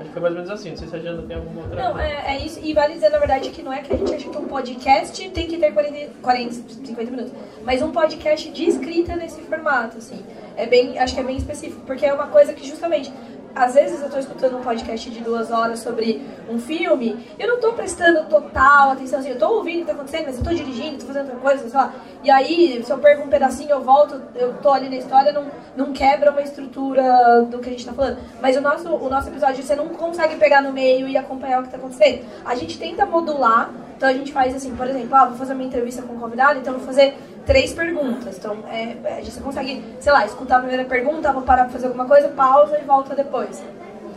Acho que foi mais ou menos assim. Não sei se a Jana tem alguma outra. Não, é, é, isso. E vale dizer, na verdade, que não é que a gente acha que um podcast tem que ter 40, 40 50 minutos. Mas um podcast de escrita nesse formato, assim. É bem, acho que é bem específico. Porque é uma coisa que justamente às vezes eu estou escutando um podcast de duas horas sobre um filme, eu não estou prestando total atenção, assim, eu estou ouvindo o que está acontecendo, mas eu estou dirigindo, estou fazendo outra coisa, sei lá. E aí, se eu perco um pedacinho, eu volto, eu estou ali na história, não, não quebra uma estrutura do que a gente está falando. Mas o nosso, o nosso episódio, você não consegue pegar no meio e acompanhar o que está acontecendo. A gente tenta modular, então a gente faz assim, por exemplo, ah, vou fazer uma entrevista com um convidado, então vou fazer três perguntas. Então, é, é você consegue, sei lá, escutar a primeira pergunta, vou parar pra fazer alguma coisa, pausa e volta depois.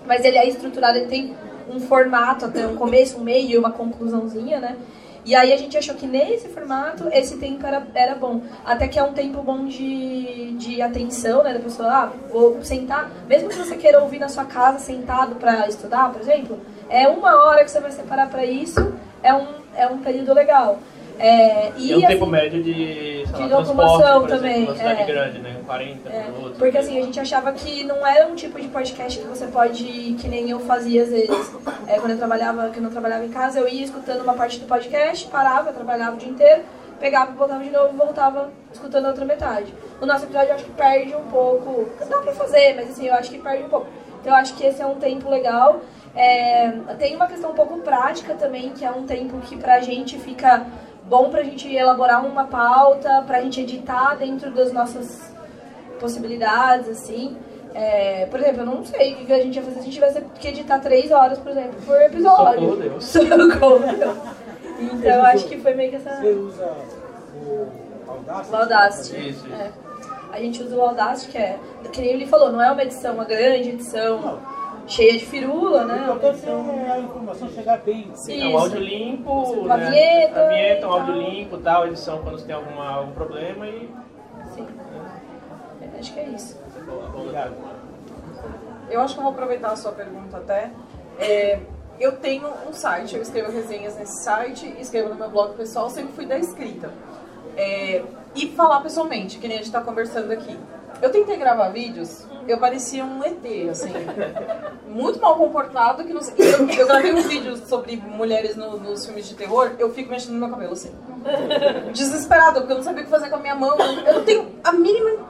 Mas ele é estruturado, ele tem um formato, até um começo, um meio e uma conclusãozinha, né? E aí a gente achou que nesse formato esse tempo era, era bom. Até que é um tempo bom de, de atenção, né? Da pessoa, ah, vou sentar. Mesmo que você queira ouvir na sua casa sentado para estudar, por exemplo, é uma hora que você vai separar para isso, é um, é um período legal. É, e, é um assim, tempo médio de, de locomoção também. Exemplo, cidade é, grande, né? 40 é, minutos. Porque assim, a gente achava que não era um tipo de podcast que você pode, que nem eu fazia às vezes. É, quando eu trabalhava, que eu não trabalhava em casa, eu ia escutando uma parte do podcast, parava, trabalhava o dia inteiro, pegava, voltava de novo e voltava escutando a outra metade. O nosso episódio eu acho que perde um pouco. Dá pra fazer, mas assim, eu acho que perde um pouco. Então eu acho que esse é um tempo legal. É, tem uma questão um pouco prática também, que é um tempo que pra gente fica bom para a gente elaborar uma pauta, para a gente editar dentro das nossas possibilidades, assim. É, por exemplo, eu não sei o que a gente ia fazer se a gente tivesse que editar três horas, por exemplo, por episódio. Socorro, Deus. Socorro, Deus. Então, eu acho que foi meio que essa... Você usa o Audacity? O Audacity, isso, isso. É. A gente usa o Audacity, que é, que nem ele falou, não é uma edição, uma grande edição. Não cheia de firula, né? Importante é a informação chegar bem. Sim, é um áudio limpo, né? a vinheta, a vinheta, um áudio limpo, tal, edição quando você tem alguma, algum problema e... Sim, é, acho que é isso. Obrigado. Eu acho que eu vou aproveitar a sua pergunta até. É, eu tenho um site, eu escrevo resenhas nesse site, escrevo no meu blog pessoal, sempre fui da escrita. É, e falar pessoalmente, que nem a gente está conversando aqui. Eu tentei gravar vídeos, eu parecia um ET, assim. Muito mal comportado. Que não sei. Eu, eu gravei um vídeo sobre mulheres no, nos filmes de terror, eu fico mexendo no meu cabelo, assim. Desesperada, porque eu não sabia o que fazer com a minha mão. Eu não tenho a mínima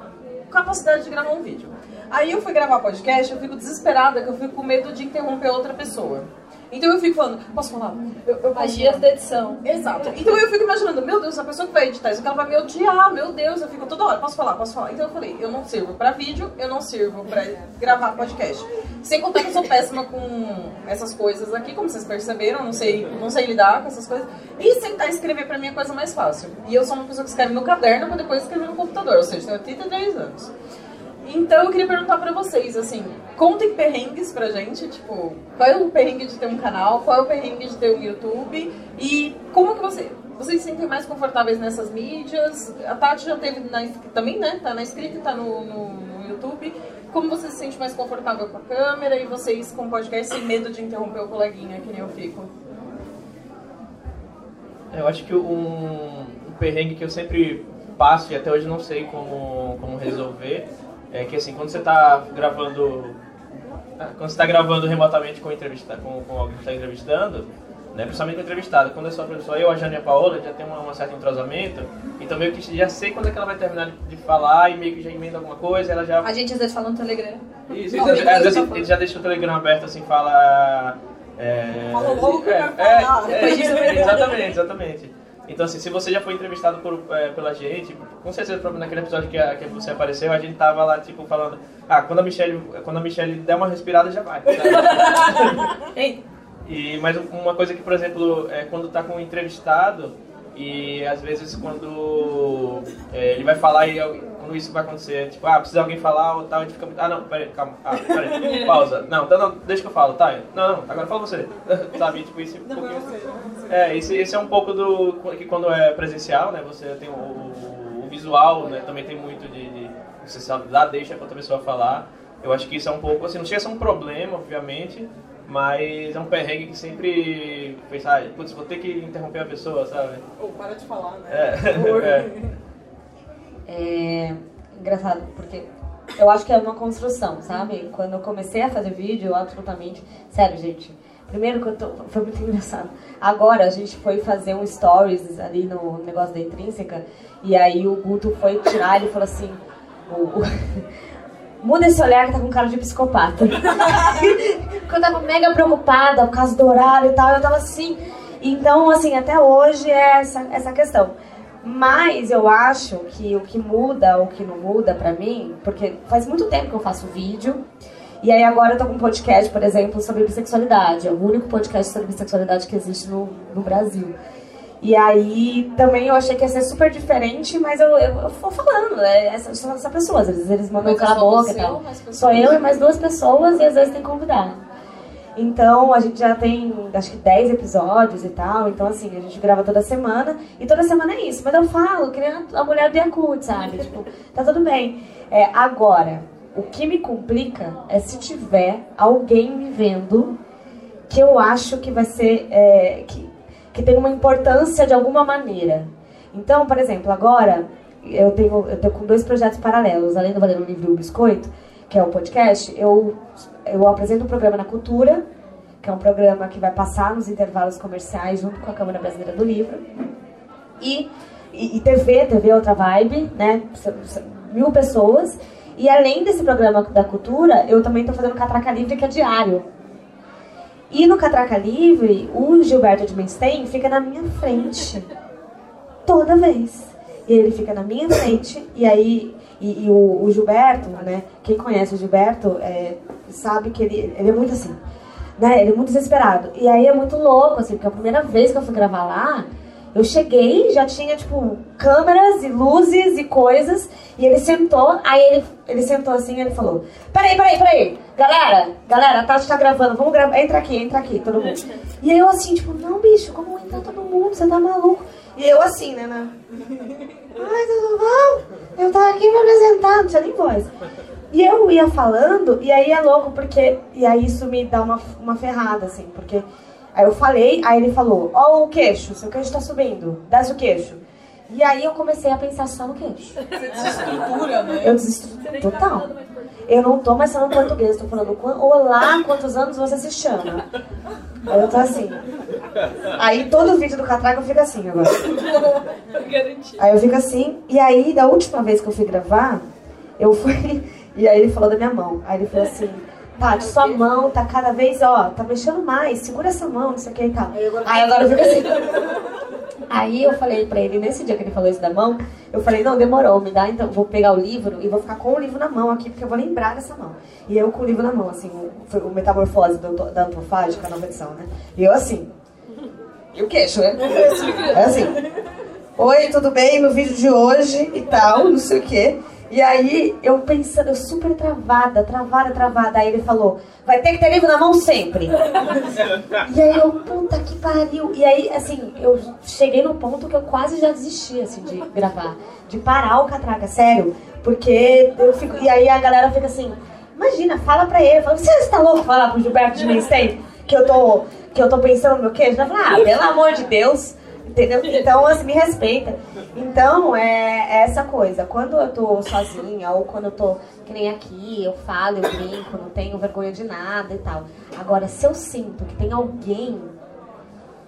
capacidade de gravar um vídeo. Aí eu fui gravar podcast, eu fico desesperada, que eu fico com medo de interromper outra pessoa. Então eu fico falando, posso falar? Eu, eu Magias da edição. Exato. Então eu fico imaginando, meu Deus, a pessoa que vai editar isso, ela vai me odiar, meu Deus, eu fico toda hora, posso falar, posso falar. Então eu falei, eu não sirvo pra vídeo, eu não sirvo pra gravar podcast. Sem contar que eu sou péssima com essas coisas aqui, como vocês perceberam, não sei, não sei lidar com essas coisas. E sentar e escrever pra mim é coisa mais fácil. E eu sou uma pessoa que escreve no caderno pra depois escrever no computador, ou seja, tenho 83 anos. Então eu queria perguntar pra vocês, assim, contem perrengues pra gente, tipo, qual é o perrengue de ter um canal, qual é o perrengue de ter um YouTube e como que você, vocês se sentem mais confortáveis nessas mídias? A Tati já teve na, também, né? Tá na escrita e tá no, no, no, YouTube. Como você se sente mais confortável com a câmera e vocês com o podcast sem medo de interromper o coleguinha, que nem eu fico? Eu acho que um, um perrengue que eu sempre passo e até hoje não sei como, como resolver é que assim, quando você está gravando quando você está gravando remotamente com, entrevista, com, com alguém que está entrevistando, né, principalmente com entrevistado, quando é só, só eu, a Jane e a Paola, já tem uma, uma certo entrosamento, então meio que já sei quando é que ela vai terminar de, falar e meio que já emenda alguma coisa, ela já... A gente às vezes fala no Telegram. Isso, Não, às vezes ele, pra ele já deixa o Telegram aberto assim, fala... É, Fala logo o que é, é, falar. é, embora. Exatamente, exatamente. Então assim, se você já foi entrevistado por, é, pela gente, com certeza naquele episódio que, a- que você apareceu, a gente tava lá tipo falando, ah, quando a Michelle, quando a Michelle der uma respirada já vai. E, mas uma coisa que, por exemplo, é quando tá com um entrevistado e às vezes quando é, ele vai falar e quando isso vai acontecer, tipo, ah, precisa alguém falar ou tal, a gente fica muito, ah, não, peraí, calma, ah, peraí, pausa, não, não, não, deixa que eu falo, tá, não, não, agora fala você, sabe, tipo, isso é um pouquinho... É, esse, esse é um pouco do, que quando é presencial, né, você tem o, o- o visual, né, também tem muito de, de você sabe, dá deixa pra outra pessoa falar, eu acho que isso é um pouco, assim, não chega a ser um problema, obviamente, mas é um perrengue que sempre pensar, putz, vou ter que interromper a pessoa, sabe? Ou para de falar, né? É, é. É engraçado, porque eu acho que é uma construção, sabe? Quando eu comecei a fazer vídeo, eu absolutamente. Sério, gente. Primeiro que eu tô. Foi muito engraçado. Agora a gente foi fazer um stories ali no negócio da intrínseca. E aí o Guto foi tirar ele falou assim. O, o- Muda esse olhar que tá com cara de psicopata. Porque eu tava mega preocupada por causa do horário e tal. Eu tava assim. Então, assim, até hoje é essa, essa questão. Mas eu acho que o que muda, o que não muda pra mim, porque faz muito tempo que eu faço vídeo, e aí agora eu tô com um podcast, por exemplo, sobre bissexualidade. É o único podcast sobre bissexualidade que existe no, no Brasil. E aí também eu achei que ia ser super diferente, mas eu, eu, eu vou falando, né? São essa pessoas, às vezes eles mandam calar a boca e tal. Sou eu e mais duas pessoas e às vezes tem convidado. Então a gente já tem acho que 10 episódios e tal. Então assim, a gente grava toda semana e toda semana é isso. Mas eu falo, que nem a mulher do Yakut, sabe? tipo, tá tudo bem. É, agora, o que me complica é se tiver alguém me vendo que eu acho que vai ser. é, que, que tem uma importância de alguma maneira. Então, por exemplo, agora eu tenho, eu tenho com dois projetos paralelos, além do Valendo Livre o Biscoito, que é o podcast, eu, eu apresento um programa na Cultura, que é um programa que vai passar nos intervalos comerciais junto com a Câmara Brasileira do Livro. E, e, e TV, TV é outra vibe, né? Mil pessoas. E além desse programa da cultura, eu também estou fazendo Catraca Livre, que é diário. E no Catraca Livre, o Gilberto de Menstein fica na minha frente. Toda vez. E ele fica na minha frente, e aí. E, e o, o Gilberto, né? Quem conhece o Gilberto é, sabe que ele, ele é muito assim. Né? Ele é muito desesperado. E aí é muito louco, assim, porque a primeira vez que eu fui gravar lá, eu cheguei, já tinha, tipo, câmeras e luzes e coisas, e ele sentou, aí ele, ele sentou assim e ele falou, peraí, peraí, peraí, galera, galera, a Tati tá gravando, vamos gravar, entra aqui, entra aqui, todo mundo. E aí eu assim, tipo, não, bicho, como entrar todo mundo, você tá maluco? E eu assim, né, né? Ai, tudo bom? Eu tava aqui pra apresentar, não tinha nem voz. E eu ia falando, e aí é louco, porque. E aí isso me dá uma, uma ferrada, assim, porque. Aí eu falei, aí ele falou: Ó, o queixo, seu queixo tá subindo, desce o queixo. E aí eu comecei a pensar só no queixo. Você desestrutura, né? Eu desisto total. Eu não tô mais falando português, tô falando "Quan- olá, quantos anos você se chama? Aí eu tô assim. Aí todo vídeo do Catraca eu fico assim agora. Aí eu fico assim, e aí da última vez que eu fui gravar, eu fui. E aí ele falou da minha mão. Aí ele falou assim, Tati, sua mão tá cada vez, ó, tá mexendo mais, segura essa mão, não sei o que e tal. Aí agora eu fico assim. Aí eu falei pra ele, nesse dia que ele falou isso da mão, eu falei, não, demorou, me dá, então vou pegar o livro e vou ficar com o livro na mão aqui, porque eu vou lembrar dessa mão. E eu com o livro na mão, assim, o, o Metamorfose do, da Antofágica, a nova edição, né? E eu assim. E o queixo, né? É assim. Oi, tudo bem? No vídeo de hoje e tal, não sei o quê. E aí, eu pensando, eu super travada, travada, travada. Aí ele falou, vai ter que ter livro na mão sempre. E aí eu, puta que pariu. E aí, assim, eu cheguei no ponto que eu quase já desisti, assim, de gravar. De parar o catraca, sério. Porque eu fico. E aí a galera fica assim, imagina, fala pra ele. Fala, você está louco falar pro Gilberto de Menstein que eu tô, que eu tô pensando no meu queijo? Eu falo, ah, pelo amor de Deus. Entendeu? Então, assim, me respeita. Então, é, é essa coisa. Quando eu tô sozinha, ou quando eu tô, que nem aqui, eu falo, eu brinco, não tenho vergonha de nada e tal. Agora, se eu sinto que tem alguém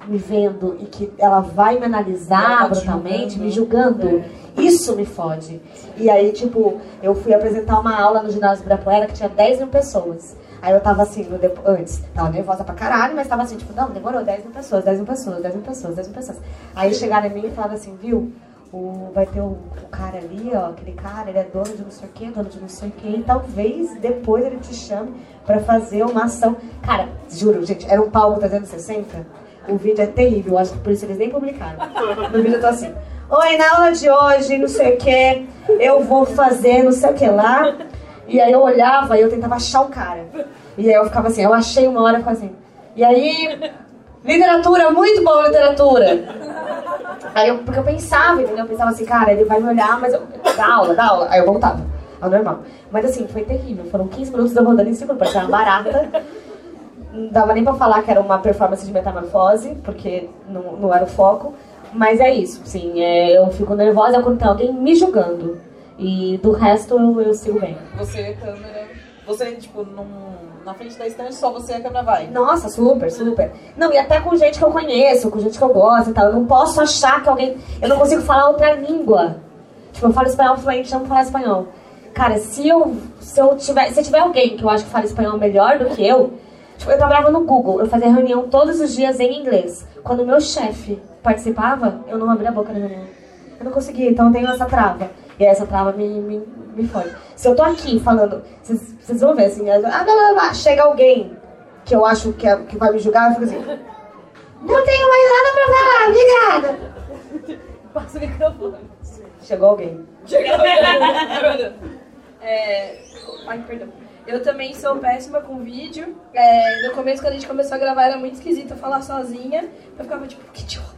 me vendo e que ela vai me analisar tá brutalmente, me julgando, isso me fode. E aí, tipo, eu fui apresentar uma aula no ginásio Ibirapuera que tinha 10 mil pessoas. Aí eu tava assim, no depo- antes, tava nervosa pra caralho, mas tava assim, tipo, não, demorou, 10 mil pessoas, 10 mil pessoas, 10 mil pessoas, 10 mil pessoas. Aí chegaram em mim e falaram assim, viu, o, vai ter o, o cara ali, ó, aquele cara, ele é dono de não sei o quê, dono de não sei o quê, e talvez depois ele te chame pra fazer uma ação. Cara, juro, gente, era um palco 360, o vídeo é terrível, acho que por isso eles nem publicaram. No vídeo eu tô assim, oi, na aula de hoje, não sei o quê, eu vou fazer não sei o que lá. E aí eu olhava e eu tentava achar o cara. E aí eu ficava assim, eu achei uma hora e assim. E aí, literatura, muito bom literatura. Aí eu, porque eu pensava, entendeu? Eu pensava assim, cara, ele vai me olhar, mas eu. Dá aula, dá aula. Aí eu voltava ao normal. Mas assim, foi terrível. Foram 15 minutos eu rodando em círculo, parecia uma barata. Não dava nem pra falar que era uma performance de metamorfose, porque não, não era o foco. Mas é isso, sim. é, eu fico nervosa quando tem alguém me julgando. E do resto eu, eu sigo bem. Você a câmera. Você, tipo, num, na frente da estante, só você e a câmera vai. Nossa, super, super. Não, e até com gente que eu conheço, com gente que eu gosto e tal. Eu não posso achar que alguém. Eu não consigo falar outra língua. Tipo, eu falo espanhol fluente, eu não falo espanhol. Cara, se eu, se eu tiver. Se tiver alguém que eu acho que fala espanhol melhor do que eu. Tipo, eu trabalhava no Google, eu fazia reunião todos os dias em inglês. Quando o meu chefe participava, eu não abria a boca na reunião. Eu não conseguia, então eu tenho essa trava. E essa trava me, me, me fode. Se eu tô aqui falando, vocês vão ver assim, ah, blá, blá, chega alguém que eu acho que, é, que vai me julgar, eu fico assim. Não tenho mais nada pra falar, obrigada. Passa o microfone. Chegou alguém. É... Ai, perdão. Eu também sou péssima com vídeo. É, no começo, quando a gente começou a gravar, era muito esquisito falar sozinha. Eu ficava tipo, que idiota.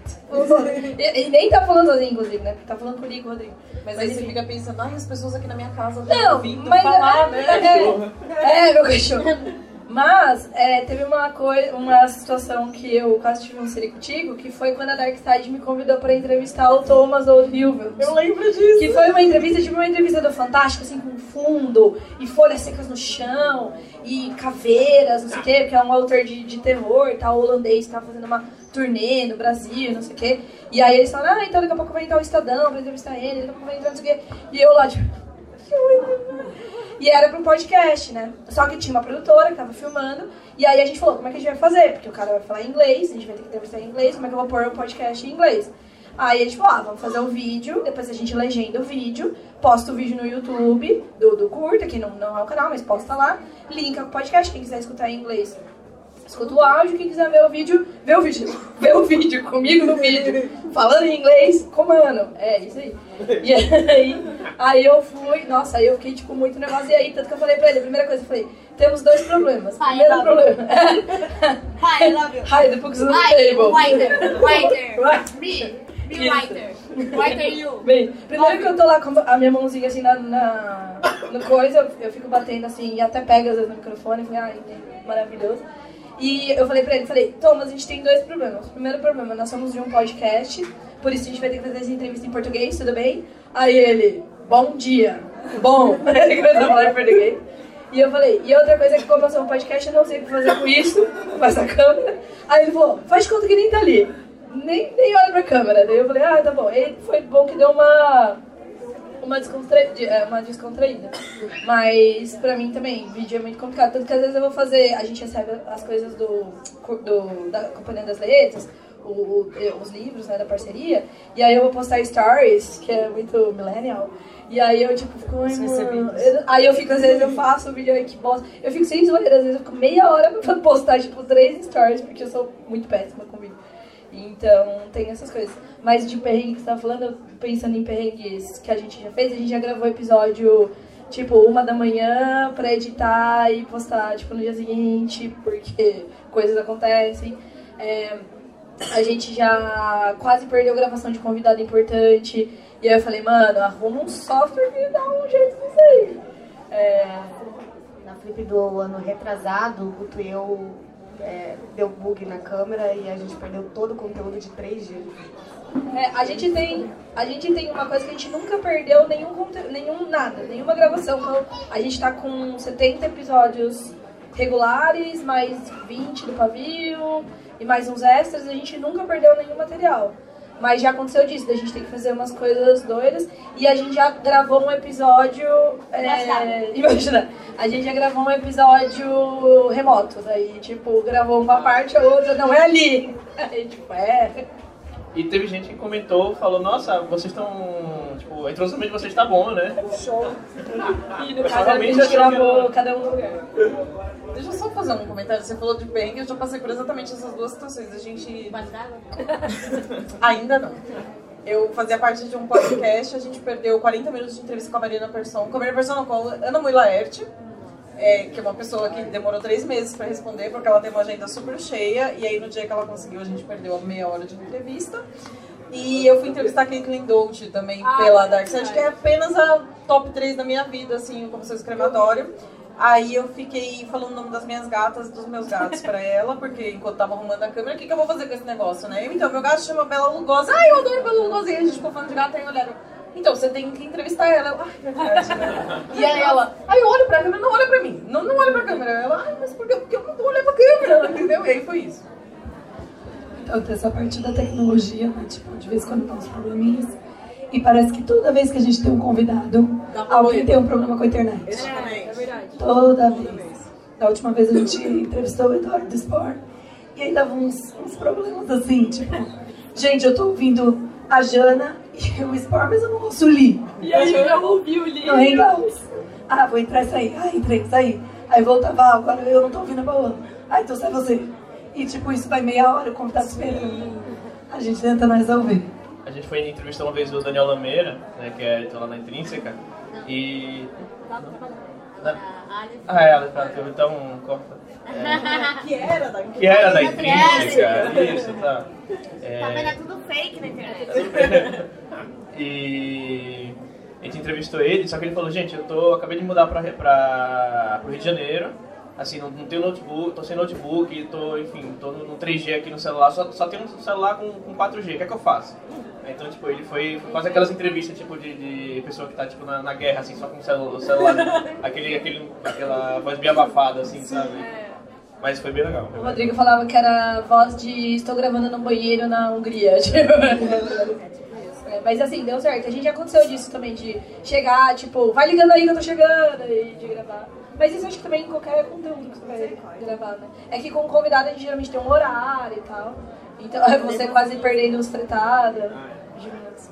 E, nem tá falando sozinho, inclusive, né? Porque tá falando comigo, Rodrigo. Mas, aí você fica pensando, ai, as pessoas aqui na minha casa estão Não, ouvindo mas falar, é, né? é, é, meu cachorro. Mas é, teve uma coisa, uma situação que eu quase tive um contigo, que foi quando a Darkside me convidou pra entrevistar o Thomas O'Hilville. Eu lembro disso. Que foi uma entrevista, tipo uma entrevista do Fantástico, assim, com fundo, e folhas secas no chão, e caveiras, não sei o quê, porque é um autor de, de terror e tal, holandês, tava fazendo uma turnê no Brasil, não sei o quê. E aí eles falaram, ah, então daqui a pouco vai entrar o Estadão pra entrevistar ele, daqui a pouco vai entrar não sei o quê. E eu lá, tipo, e era pra um podcast, né? Só que tinha uma produtora que tava filmando. E aí a gente falou, como é que a gente vai fazer? Porque o cara vai falar inglês, a gente vai ter que entrevistar em inglês, como é que eu vou pôr um podcast em inglês? Aí a gente falou, ah, vamos fazer o vídeo, depois a gente legenda o vídeo, posta o vídeo no YouTube do, do Curta, que não, não é o canal, mas posta lá, linka o podcast, quem quiser escutar em inglês. Escuta o áudio, quem quiser ver o vídeo, vê o vídeo. Vê o vídeo comigo no vídeo, falando em inglês, com mano. É, isso aí. E aí, aí eu fui, nossa, aí eu fiquei tipo muito nervosa. E aí, tanto que eu falei pra ele, a primeira coisa, eu falei, temos dois problemas. Hi, Primeiro problema. Hi, I love you. Hi, the book's on the table. writer, writer. Me, me writer. Writer you. Bem, primeiro que eu tô lá com a minha mãozinha assim na, na no coisa, eu, eu fico batendo assim e até pega às vezes no microfone e falei, ai, maravilhoso. E eu falei pra ele, falei, Thomas, a gente tem dois problemas. Primeiro problema, nós somos de um podcast, por isso a gente vai ter que fazer essa entrevista em português, tudo bem? Aí ele, bom dia, bom. Ele começou a falar em português. E eu falei, e outra coisa é que como eu sou um podcast, eu não sei o que fazer com isso, com essa câmera. Aí ele falou, faz conta que nem tá ali. Nem, nem olha pra câmera. Daí eu falei, ah, tá bom. E foi bom que deu uma uma, descontra... de- é, uma descontraída. Mas pra mim também, vídeo é muito complicado. Tanto que às vezes eu vou fazer, a gente recebe as coisas do, do da Companhia das Letras, o- o- os livros né, da parceria, e aí eu vou postar stories, que é muito millennial. E aí eu tipo fico. Eu- aí eu fico, às vezes eu faço o vídeo aí que bosta. Eu fico sem zoeira, às vezes eu fico meia hora pra postar, tipo, três stories, porque eu sou muito péssima com vídeo. Então, tem essas coisas. Mas de perrengue que você tava falando, eu pensando em perrengues que a gente já fez, a gente já gravou episódio, tipo, uma da manhã pra editar e postar, tipo, no dia seguinte, porque coisas acontecem. É, a gente já quase perdeu gravação de convidado importante. E aí eu falei, mano, arruma um software que dá um jeito nisso aí. É, Na flip do ano retrasado, o Guto e eu é, deu bug na câmera e a gente perdeu todo o conteúdo de três dias. É, a gente tem a gente tem uma coisa que a gente nunca perdeu nenhum nenhum nada, nenhuma gravação. Então, a gente tá com 70 episódios regulares, mais 20 do pavio e mais uns extras, a gente nunca perdeu nenhum material. Mas já aconteceu disso, da gente tem que fazer umas coisas doidas. E a gente já gravou um episódio. É, imagina, a gente já gravou um episódio remoto. Daí, tipo, gravou uma parte, a outra não é ali. Aí, tipo, é. E teve gente que comentou, falou, nossa, vocês estão. Tipo, o entrosamento de vocês tá bom, né? Show. E no caso a gente gravou cada um no lugar. Deixa eu só fazer um comentário. Você falou de bem, eu já passei por exatamente essas duas situações. A gente. Ainda não. Eu fazia parte de um podcast, a gente perdeu 40 minutos de entrevista com a Marina Persson. Com a Marina Persson, não, com a Ana Mui Laerte, é, que é uma pessoa que demorou três meses para responder, porque ela tem uma agenda super cheia. E aí, no dia que ela conseguiu, a gente perdeu a meia hora de entrevista. E eu fui entrevistar a Caitlyn Dolce também pela Dark Side, que é apenas a top 3 da minha vida, assim, como seu escrematório. Aí eu fiquei falando o nome das minhas gatas, dos meus gatos pra ela, porque enquanto tava arrumando a câmera, o que, que eu vou fazer com esse negócio, né? Então, meu gato chama Bela Lugosi. Ai, eu adoro Bela Lugosi. E a gente ficou falando de gato, aí olharam. Então, você tem que entrevistar ela. Eu, ai, verdade, né? E aí ela, ai, eu olho pra câmera, não olha pra mim. Não, não olha pra câmera. Ela, ai, mas por quê? Porque eu não tô olhando pra câmera, entendeu? E aí foi isso. Então tem essa parte da tecnologia, né? Tipo, de vez em quando dá uns probleminhas. E parece que toda vez que a gente tem um convidado, alguém tem um problema com a internet. Exatamente. É verdade. Toda vez. Da última vez a gente entrevistou o Eduardo do Sport. E aí dava uns, uns problemas assim, tipo... Gente, eu tô ouvindo a Jana o Sport, mas eu não ouço o Lee. E aí eu ouvi o livro. No Hangouts. Ah, vou entrar e sair. Ah, entrei, saí. Aí voltava, ah, agora eu não tô ouvindo a Paola. Ah, então sai você. E tipo, isso vai meia hora, o convidado esperando. A gente tentando resolver. A gente foi entrevistar uma vez o Daniel Lameira, né, que é editor lá na Intrínseca, e... Não. Ah, é, ela tá, então corta. É, Que era da que era Da Intrínseca, isso, tá. É, Tá vendo? É tudo fake na internet. e a gente entrevistou ele, só que ele falou, gente, eu tô, acabei de mudar pra, pra, pro Rio de Janeiro, assim, não, não tenho notebook, tô sem notebook, tô, enfim, tô no, no 3G aqui no celular, só, só tenho um celular com, com 4G, o que é que eu faço? Então, tipo, ele foi, foi quase aquelas entrevistas, tipo, de, de pessoa que tá, tipo, na, na guerra, assim, só com o celu- o celular, aquele, aquele, aquela voz bem abafada, assim, sabe? Mas foi bem legal. O Rodrigo falava que era voz de estou gravando no banheiro na Hungria. tipo. É, Mas assim, deu certo. A gente já aconteceu disso também, de chegar, tipo, vai ligando aí que eu tô chegando, e de gravar. Mas isso eu acho que também em qualquer conteúdo que você vai gravar, né? É que com o convidado a gente geralmente tem um horário e tal. Então é você quase perdendo os fretadas. minutos.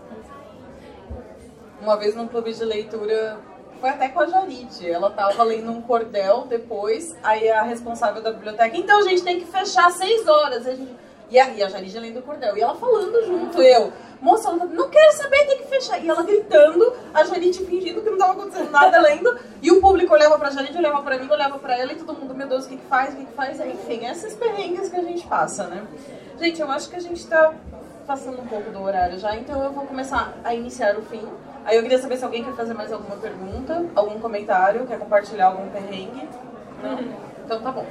Uma vez num clube de leitura, foi até com a Jaride. Ela tava lendo um cordel depois, aí a responsável da biblioteca, então a gente tem que fechar às seis horas. E a, e a Jaride lendo o cordel. E ela falando junto, eu, moça, ela tá- não quero saber, tem que fechar. E ela gritando, a Jaride fingindo que não tava acontecendo nada lendo. E o público olhava pra Jaride, olhava pra mim, olhava pra ela e todo mundo, meu Deus, o que que faz, o que que faz? Enfim, essas perrengues que a gente passa, né? Gente, eu acho que a gente tá passando um pouco do horário já, então eu vou começar a iniciar o fim. Aí eu queria saber se alguém quer fazer mais alguma pergunta, algum comentário, quer compartilhar algum perrengue. Não? Então tá bom.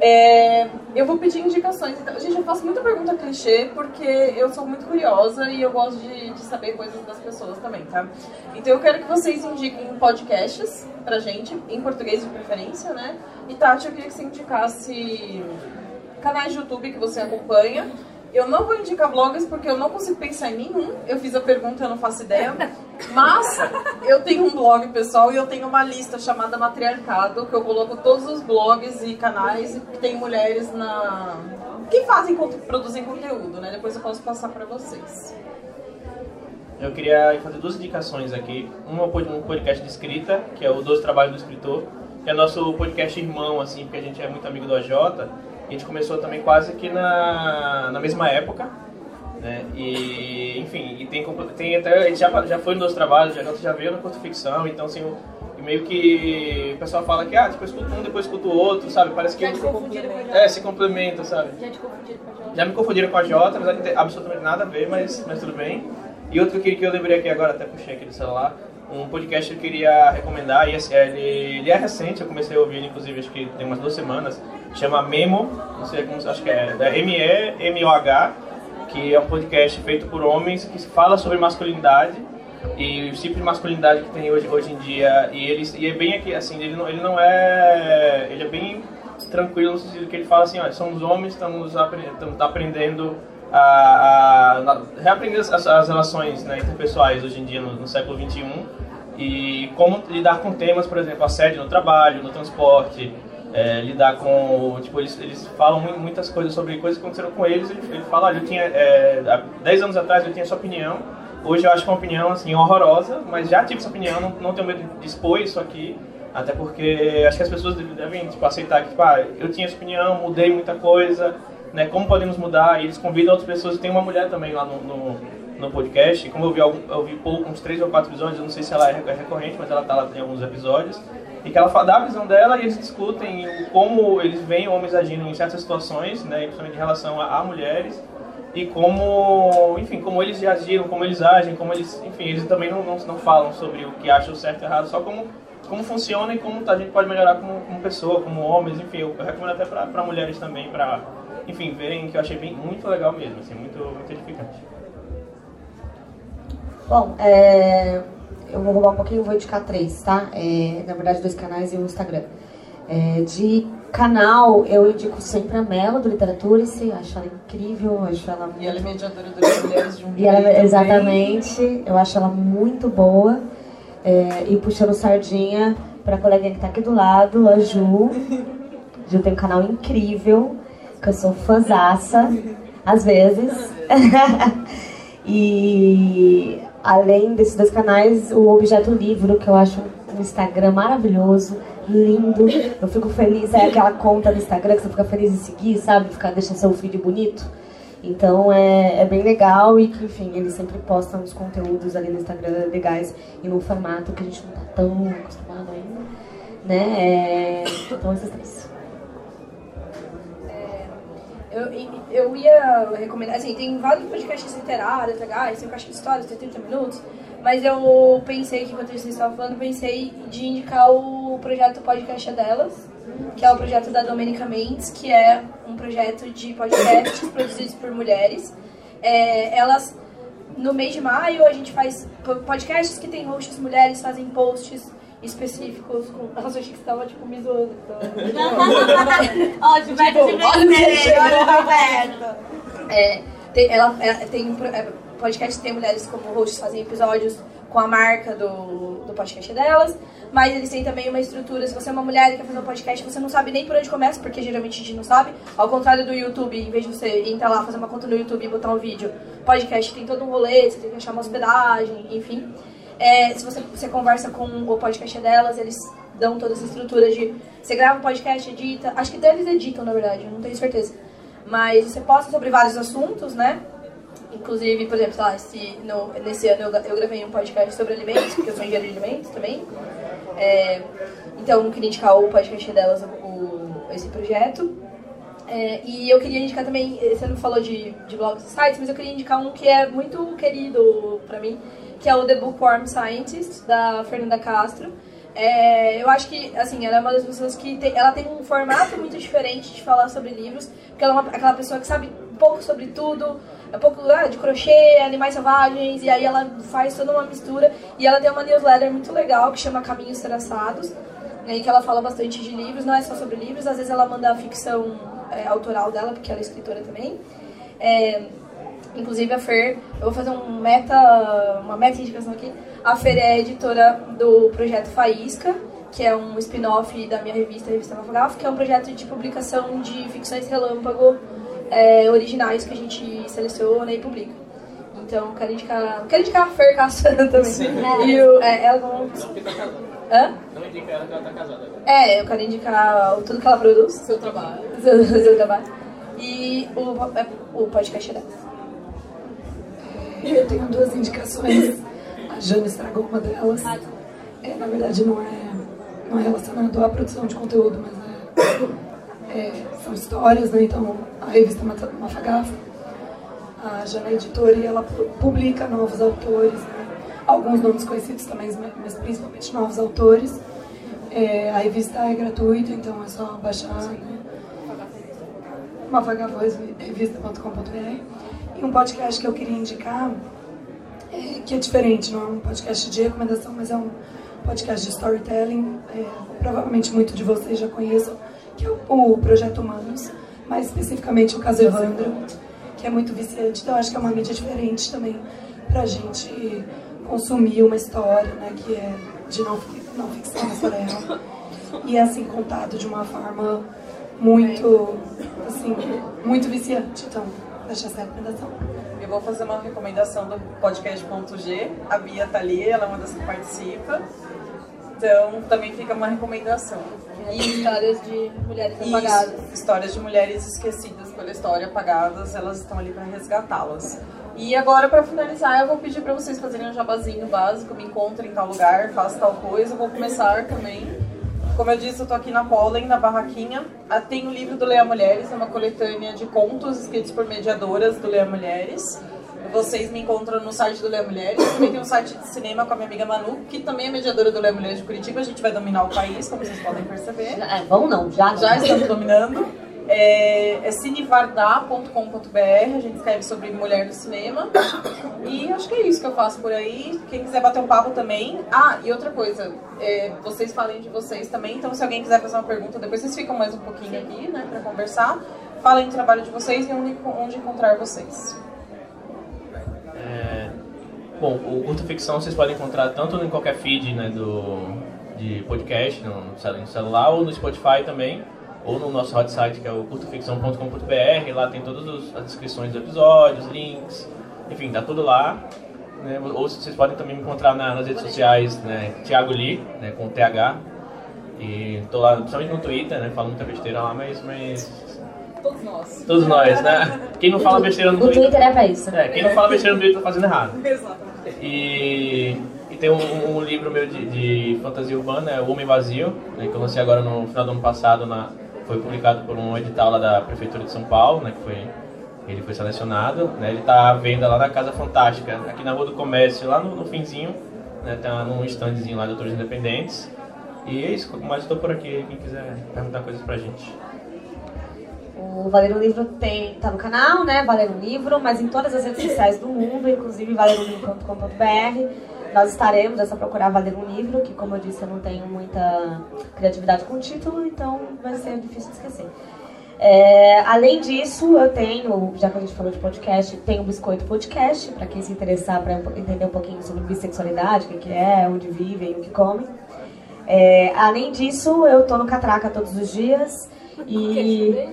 É, eu vou pedir indicações. Então, gente, eu faço muita pergunta clichê porque eu sou muito curiosa e eu gosto de, de saber coisas das pessoas também, tá? Então eu quero que vocês indiquem podcasts pra gente, em português de preferência, né? E Tati, eu queria que você indicasse canais de YouTube que você acompanha. Eu não vou indicar blogs porque eu não consigo pensar em nenhum. Eu fiz a pergunta, eu não faço ideia. Mas eu tenho um blog pessoal e eu tenho uma lista chamada Matriarcado, que eu coloco todos os blogs e canais que tem mulheres na que fazem produzem conteúdo, né? Depois eu posso passar pra vocês. Eu queria fazer duas indicações aqui. Uma um podcast de escrita, que é o Doze Trabalhos do Escritor, que é nosso podcast irmão, assim, porque a gente é muito amigo do AJ. A gente começou também quase que na, na mesma época. Né? E, enfim, e tem, tem até, a gente já, já foi nos dois trabalhos, já, já veio no Curto Ficção, então assim, meio que o pessoal fala que, ah, tipo, eu escuto um, depois escuto o outro, sabe? Parece que Já te confundiram com a Jota? é, se complementa, sabe? Já te confundiram com a Jota? Já me confundiram com a Jota, apesar de ter absolutamente nada a ver, mas, mas tudo bem. E outro que, que eu lembrei aqui agora, até puxei aqui do celular, um podcast que eu queria recomendar, e ele, ele é recente, eu comecei a ouvir ele, inclusive, acho que tem umas duas semanas, chama Memo, não sei como, acho que é, é M-E-M-O-H, que é um podcast feito por homens que fala sobre masculinidade e o tipo de masculinidade que tem hoje, hoje em dia. E, ele, e é bem aqui, assim, ele não, ele não é. Ele é bem tranquilo no sentido que ele fala assim: olha, somos homens, estamos aprendendo, aprendendo a, a, reaprender as, as relações né, interpessoais hoje em dia, no, no século XXI. E como lidar com temas, por exemplo, assédio no trabalho, no transporte, é, lidar com. Tipo, eles, eles falam muitas coisas sobre coisas que aconteceram com eles. Ele, ele fala: olha, eu tinha. É, há 10 anos atrás eu tinha essa opinião Hoje eu acho que uma opinião assim horrorosa, mas já tive essa opinião, não, não tenho medo de expor isso aqui, até porque acho que as pessoas devem tipo, aceitar que tipo, ah, eu tinha essa opinião, mudei muita coisa, né? Como podemos mudar? E eles convidam outras pessoas. Tem uma mulher também lá no, no, no podcast, como eu vi, eu vi pouco, uns três ou quatro episódios, eu não sei se ela é recorrente, mas ela tá lá em alguns episódios, e que ela dá a visão dela e eles discutem como eles veem homens agindo em certas situações, né? Principalmente em relação a, a mulheres e como, enfim, como eles agiram, como eles agem, como eles, enfim, eles também não, não, não falam sobre o que acham certo e errado, só como, como funciona e como a gente pode melhorar como, como pessoa, como homens, enfim, eu, eu recomendo até para mulheres também, para, enfim, verem que eu achei bem, muito legal mesmo, assim, muito, muito edificante. Bom, é, eu vou roubar um pouquinho, vou indicar três, tá? É, na verdade, dois canais e um Instagram. É, de canal, eu indico sempre a Mela do Literaturice, acho ela incrível, acho ela E ela é mediadora das mulheres de um e ela, Exatamente, eu acho ela muito boa. É, e puxando sardinha pra coleguinha que tá aqui do lado, a Ju. Ju tem um canal incrível, que eu sou fãzaça, às vezes. e além desses dois canais, o Objeto Livro, que eu acho um Instagram maravilhoso lindo. Eu fico feliz, é aquela conta do Instagram que você fica feliz em seguir, sabe? Ficar, deixa seu feed bonito. Então é, é bem legal e que, enfim, eles sempre postam os conteúdos ali no Instagram legais e num formato que a gente não tá tão acostumado ainda. Né? É, então esses três. Eu, eu ia recomendar, assim, tem vários podcasts literários legais, tem o Caixa de Histórias, tem 30 minutos, mas eu pensei que enquanto vocês estavam falando, pensei de indicar o projeto Podcast é Delas, que é o projeto da Domenica Mendes, que é um projeto de podcasts produzidos por mulheres. É, elas, no mês de maio, a gente faz podcasts que tem hosts mulheres, fazem posts específicos com. Nossa, eu achei que você tava tipo me zoando. Então... Ó, Gilberto de Mendes, olha Gilberto. É, tem, ela, ela tem é, podcast tem mulheres como hosts fazem episódios com a marca do, do podcast delas, mas eles têm também uma estrutura, se você é uma mulher e quer fazer um podcast, você não sabe nem por onde começa, porque geralmente a gente não sabe, ao contrário do YouTube, em vez de você entrar lá, fazer uma conta no YouTube e botar um vídeo, podcast tem todo um rolê, você tem que achar uma hospedagem, enfim. É, se você, você conversa com o podcast delas, eles dão toda essa estrutura de você grava um podcast, edita, acho que eles editam, na verdade, não tenho certeza. Mas você posta sobre vários assuntos, né? Inclusive, por exemplo, lá, esse, no, nesse ano eu, eu, gravei um podcast sobre alimentos, porque eu sou engenheiro de alimentos também. É, então, queria indicar o podcast delas, o, esse projeto. É, e eu queria indicar também, você não falou de, de blogs e sites, mas eu queria indicar um que é muito querido pra mim, que é o The Bookworm Scientist, da Fernanda Castro. É, eu acho que, assim, ela é uma das pessoas que tem, ela tem um formato muito diferente de falar sobre livros, porque ela é uma, aquela pessoa que sabe um pouco sobre tudo, é um pouco ah, de crochê, animais selvagens, e aí ela faz toda uma mistura. E ela tem uma newsletter muito legal que chama Caminhos Traçados, em que ela fala bastante de livros, não é só sobre livros, às vezes ela manda a ficção é, autoral dela, porque ela é escritora também. É, inclusive a Fer, eu vou fazer um meta, uma meta indicação aqui. A Fer é editora do projeto Faísca, que é um spin-off da minha revista, a Revista Mafagaf, que é um projeto de publicação de ficções relâmpago é, originais que a gente seleciona e publica. Então, quero indicar, quero indicar a Fer Caçando também. Sim. E o, é, ela não... Hã? Não indica ela que ela tá casada agora. É, eu quero indicar tudo que ela produz. Seu trabalho. Seu, seu trabalho. E o, é, o podcast dela. Eu tenho duas indicações. A Jane estragou uma delas. É, na verdade, não é, não é relacionado à produção de conteúdo, mas é é, são histórias, né? Então, a revista Mafagafa, a Jana é editora e ela publica novos autores, né? alguns nomes conhecidos também, mas principalmente novos autores. É, a revista é gratuita, então é só baixar. Né? mafagavorevista.com.br. Um podcast que eu queria indicar, é, que é diferente, não é um podcast de recomendação, mas é um podcast de storytelling. É, provavelmente muito de vocês já conheçam, que é o, o Projeto Humanos, mais especificamente o caso Evandro, que é muito viciante. Então acho que é uma mídia diferente também pra gente consumir uma história, né, que é de não, não ficção, uma história real. E é assim contado de uma forma muito, assim, muito viciante. Então, deixa essa recomendação. Eu vou fazer uma recomendação do podcast.g. A Bia tá ali, ela é uma das que participa. Então, também fica uma recomendação. E histórias de mulheres apagadas. Isso, histórias de mulheres esquecidas pela história, apagadas, elas estão ali para resgatá-las. E agora, para finalizar, eu vou pedir para vocês fazerem um jabazinho básico, me encontrem em tal lugar, façam tal coisa. Eu vou começar também. Como eu disse, eu tô aqui na Pollen, na barraquinha. Ah, Tem o livro do Leia Mulheres, é uma coletânea de contos escritos por mediadoras do Leia Mulheres. Vocês me encontram no site do Leia Mulheres. Também tem um site de cinema com a minha amiga Manu, que também é mediadora do Leia Mulheres de Curitiba. A gente vai dominar o país, como vocês podem perceber. É, vamos não, já. Já estamos dominando. É, é cinevardar.com.br, a gente escreve sobre mulher no cinema. E acho que é isso que eu faço por aí. Quem quiser bater um papo também. Ah, e outra coisa, é, vocês falem de vocês também, então se alguém quiser fazer uma pergunta, depois vocês ficam mais um pouquinho aqui, né, pra conversar. Falem do trabalho de vocês e onde, onde encontrar vocês. É, bom, o Curta Ficção vocês podem encontrar tanto em qualquer feed né, do, de podcast, no, no celular ou no Spotify também, ou no nosso hot site que é o curtaficção.com.br. Lá tem todas as descrições dos episódios, links, enfim, tá tudo lá. né, ou vocês podem também me encontrar na- nas redes sociais, né, Thiago Lee, né, com TH. E tô lá, principalmente no Twitter, né, falando muita besteira lá, mas, mas Todos nós. todos nós, né? Quem não fala besteira no O Twitter é pra isso. é, quem não fala besteira no Twitter tá fazendo errado. Exatamente. E, e tem um, um livro meu de, de fantasia urbana, é O Homem Vazio, né, que eu lancei agora no final do ano passado, na, foi publicado por um edital lá da Prefeitura de São Paulo, né, que foi, ele foi selecionado. Né, ele está à venda lá na Casa Fantástica, aqui na Rua do Comércio, lá no, no finzinho, né, tá num standzinho lá de autores independentes. E é isso, mas estou por aqui, quem quiser perguntar coisas pra gente. O Valer um Livro tem, tá no canal, né? Valer um Livro, mas em todas as redes sociais do mundo, inclusive valerumlivro.com.br. Nós estaremos, é só procurar Valer um Livro, que como eu disse, eu não tenho muita criatividade com o título, então vai ser difícil de esquecer. É, além disso, eu tenho, já que a gente falou de podcast, tenho o Biscoito Podcast, para quem se interessar para entender um pouquinho sobre bissexualidade, o que, que é, onde vivem, o que comem. É, além disso, eu tô no Catraca todos os dias e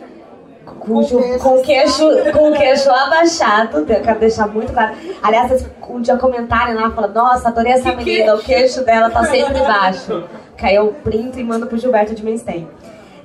com, ju- com queixo, com queixo abaixado, eu quero deixar muito claro. Aliás, vocês um dia comentarem lá, falando, nossa, adorei essa menina, o queixo dela tá sempre baixo. Que aí eu printo e mando pro Gilberto de Menstein.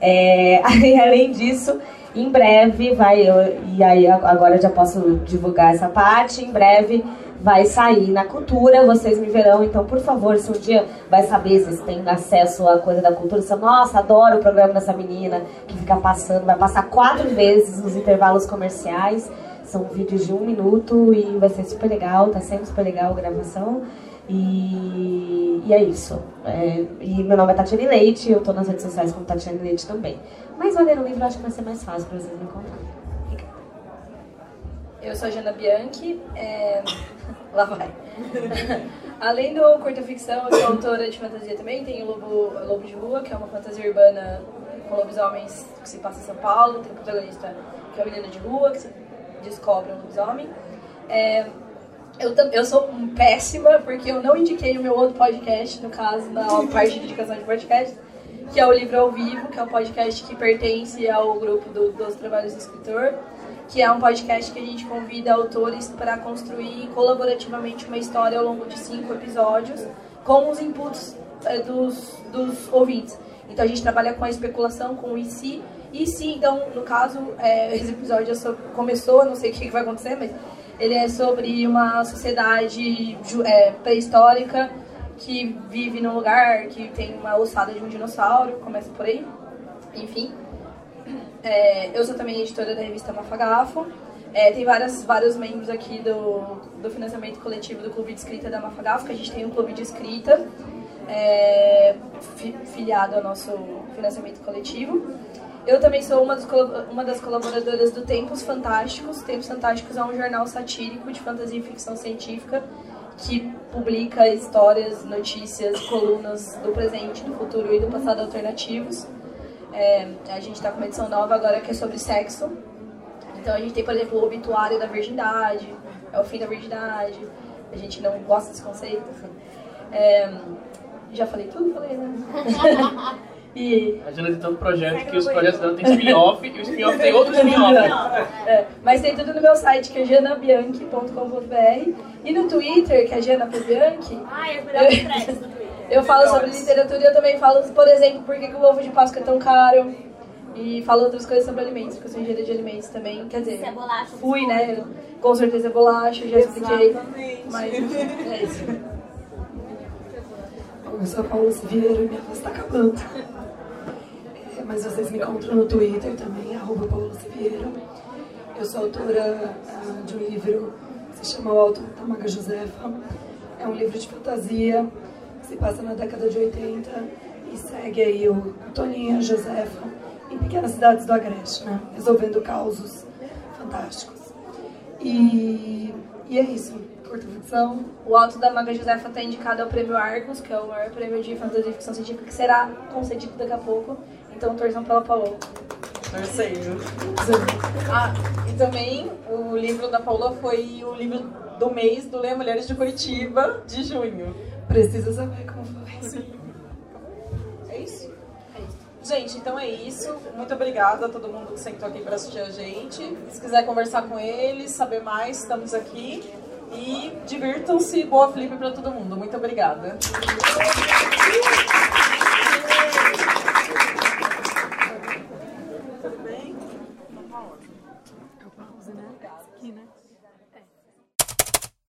É, além disso, em breve vai, eu- e aí agora eu já posso divulgar essa parte, em breve vai sair na cultura, vocês me verão, então por favor, se um dia vai saber vocês têm acesso à coisa da cultura, você, nossa, adoro o programa dessa menina que fica passando, vai passar quatro vezes nos intervalos comerciais, são vídeos de um minuto e vai ser super legal, tá sendo super legal a gravação. E, e é isso. É, e meu nome é Tatiane Leite, eu tô nas redes sociais como Tatiane Leite também. Mas ler o livro acho que vai ser mais fácil pra vocês me encontrarem. Eu sou a Jana Bianchi, é... lá vai. Além do curta ficção, eu sou autora de fantasia também. Tem o Lobo, Lobo de Rua, que é uma fantasia urbana com lobisomens que se passa em São Paulo. Tem o protagonista que é a menina de rua, que se descobre um lobisomem. É, eu, eu sou péssima porque eu não indiquei o meu outro podcast, no caso, na parte de indicação de podcast, que é o Livro ao Vivo, que é um podcast que pertence ao grupo do- dos trabalhos do escritor, que é um podcast que a gente convida autores para construir colaborativamente uma história ao longo de cinco episódios, com os inputs eh, dos, dos ouvintes. Então a gente trabalha com a especulação, com o e. E se, então, no caso, eh, esse episódio é começou, não sei o que que vai acontecer, mas ele é sobre uma sociedade eh, pré-histórica que vive num lugar que tem uma ossada de um dinossauro, começa por aí. Enfim. É, eu sou também editora da revista Mafagafo. É, tem várias, vários membros aqui do, do financiamento coletivo do Clube de Escrita da Mafagafo, que a gente tem um clube de escrita é, fi- filiado ao nosso financiamento coletivo. Eu também sou uma, uma das colaboradoras do Tempos Fantásticos. Tempos Fantásticos é um jornal satírico de fantasia e ficção científica que publica histórias, notícias, colunas do presente, do futuro e do passado alternativos. É, a gente está com uma edição nova agora que é sobre sexo. Então a gente tem, por exemplo, o obituário da virgindade, é o fim da virgindade. A gente não gosta desse conceito. É, já falei tudo? Falei, né? E... A Jana tem tanto projeto que os projetos dela tem spin-off e o spin-off tem outro spin-off. É, mas tem tudo no meu site, que é janabianchi.com.br e no Twitter, que é janabianchi. Ah, é melhor eu, eu falo sobre literatura e eu também falo, por exemplo, por que, que o ovo de Páscoa é tão caro. E falo outras coisas sobre alimentos, porque eu sou engenheira de alimentos também. Quer dizer, é bolacha, fui, né? Com certeza é bolacha, já expliquei. Exatamente. Mas é isso. Eu sou a Paula Siviero e minha voz está acabando mas vocês me encontram no Twitter também, arroba Paulo Siviero. Eu sou autora uh, de um livro que se chama O Alto da Maga Josefa. É um livro de fantasia se passa na década de 80 e segue aí o Toninho Josefa em pequenas cidades do Agreste, né? resolvendo causos fantásticos. E, e é isso, curta ficção. O Alto da Maga Josefa está indicado ao Prêmio Argos, que é o maior prêmio de fantasia e ficção científica, que será concedido daqui a pouco. Então torçam pela Paola. Torcendo. Ah, e também o livro da Paula foi o livro do mês do Leia Mulheres de Curitiba, de junho. Precisa saber como foi. É isso? É isso. Gente, então é isso. Muito obrigada a todo mundo que sentou aqui para assistir a gente. Se quiser conversar com eles, saber mais, estamos aqui. E divirtam-se. Boa flip para todo mundo. Muito obrigada. Né? Aqui, né?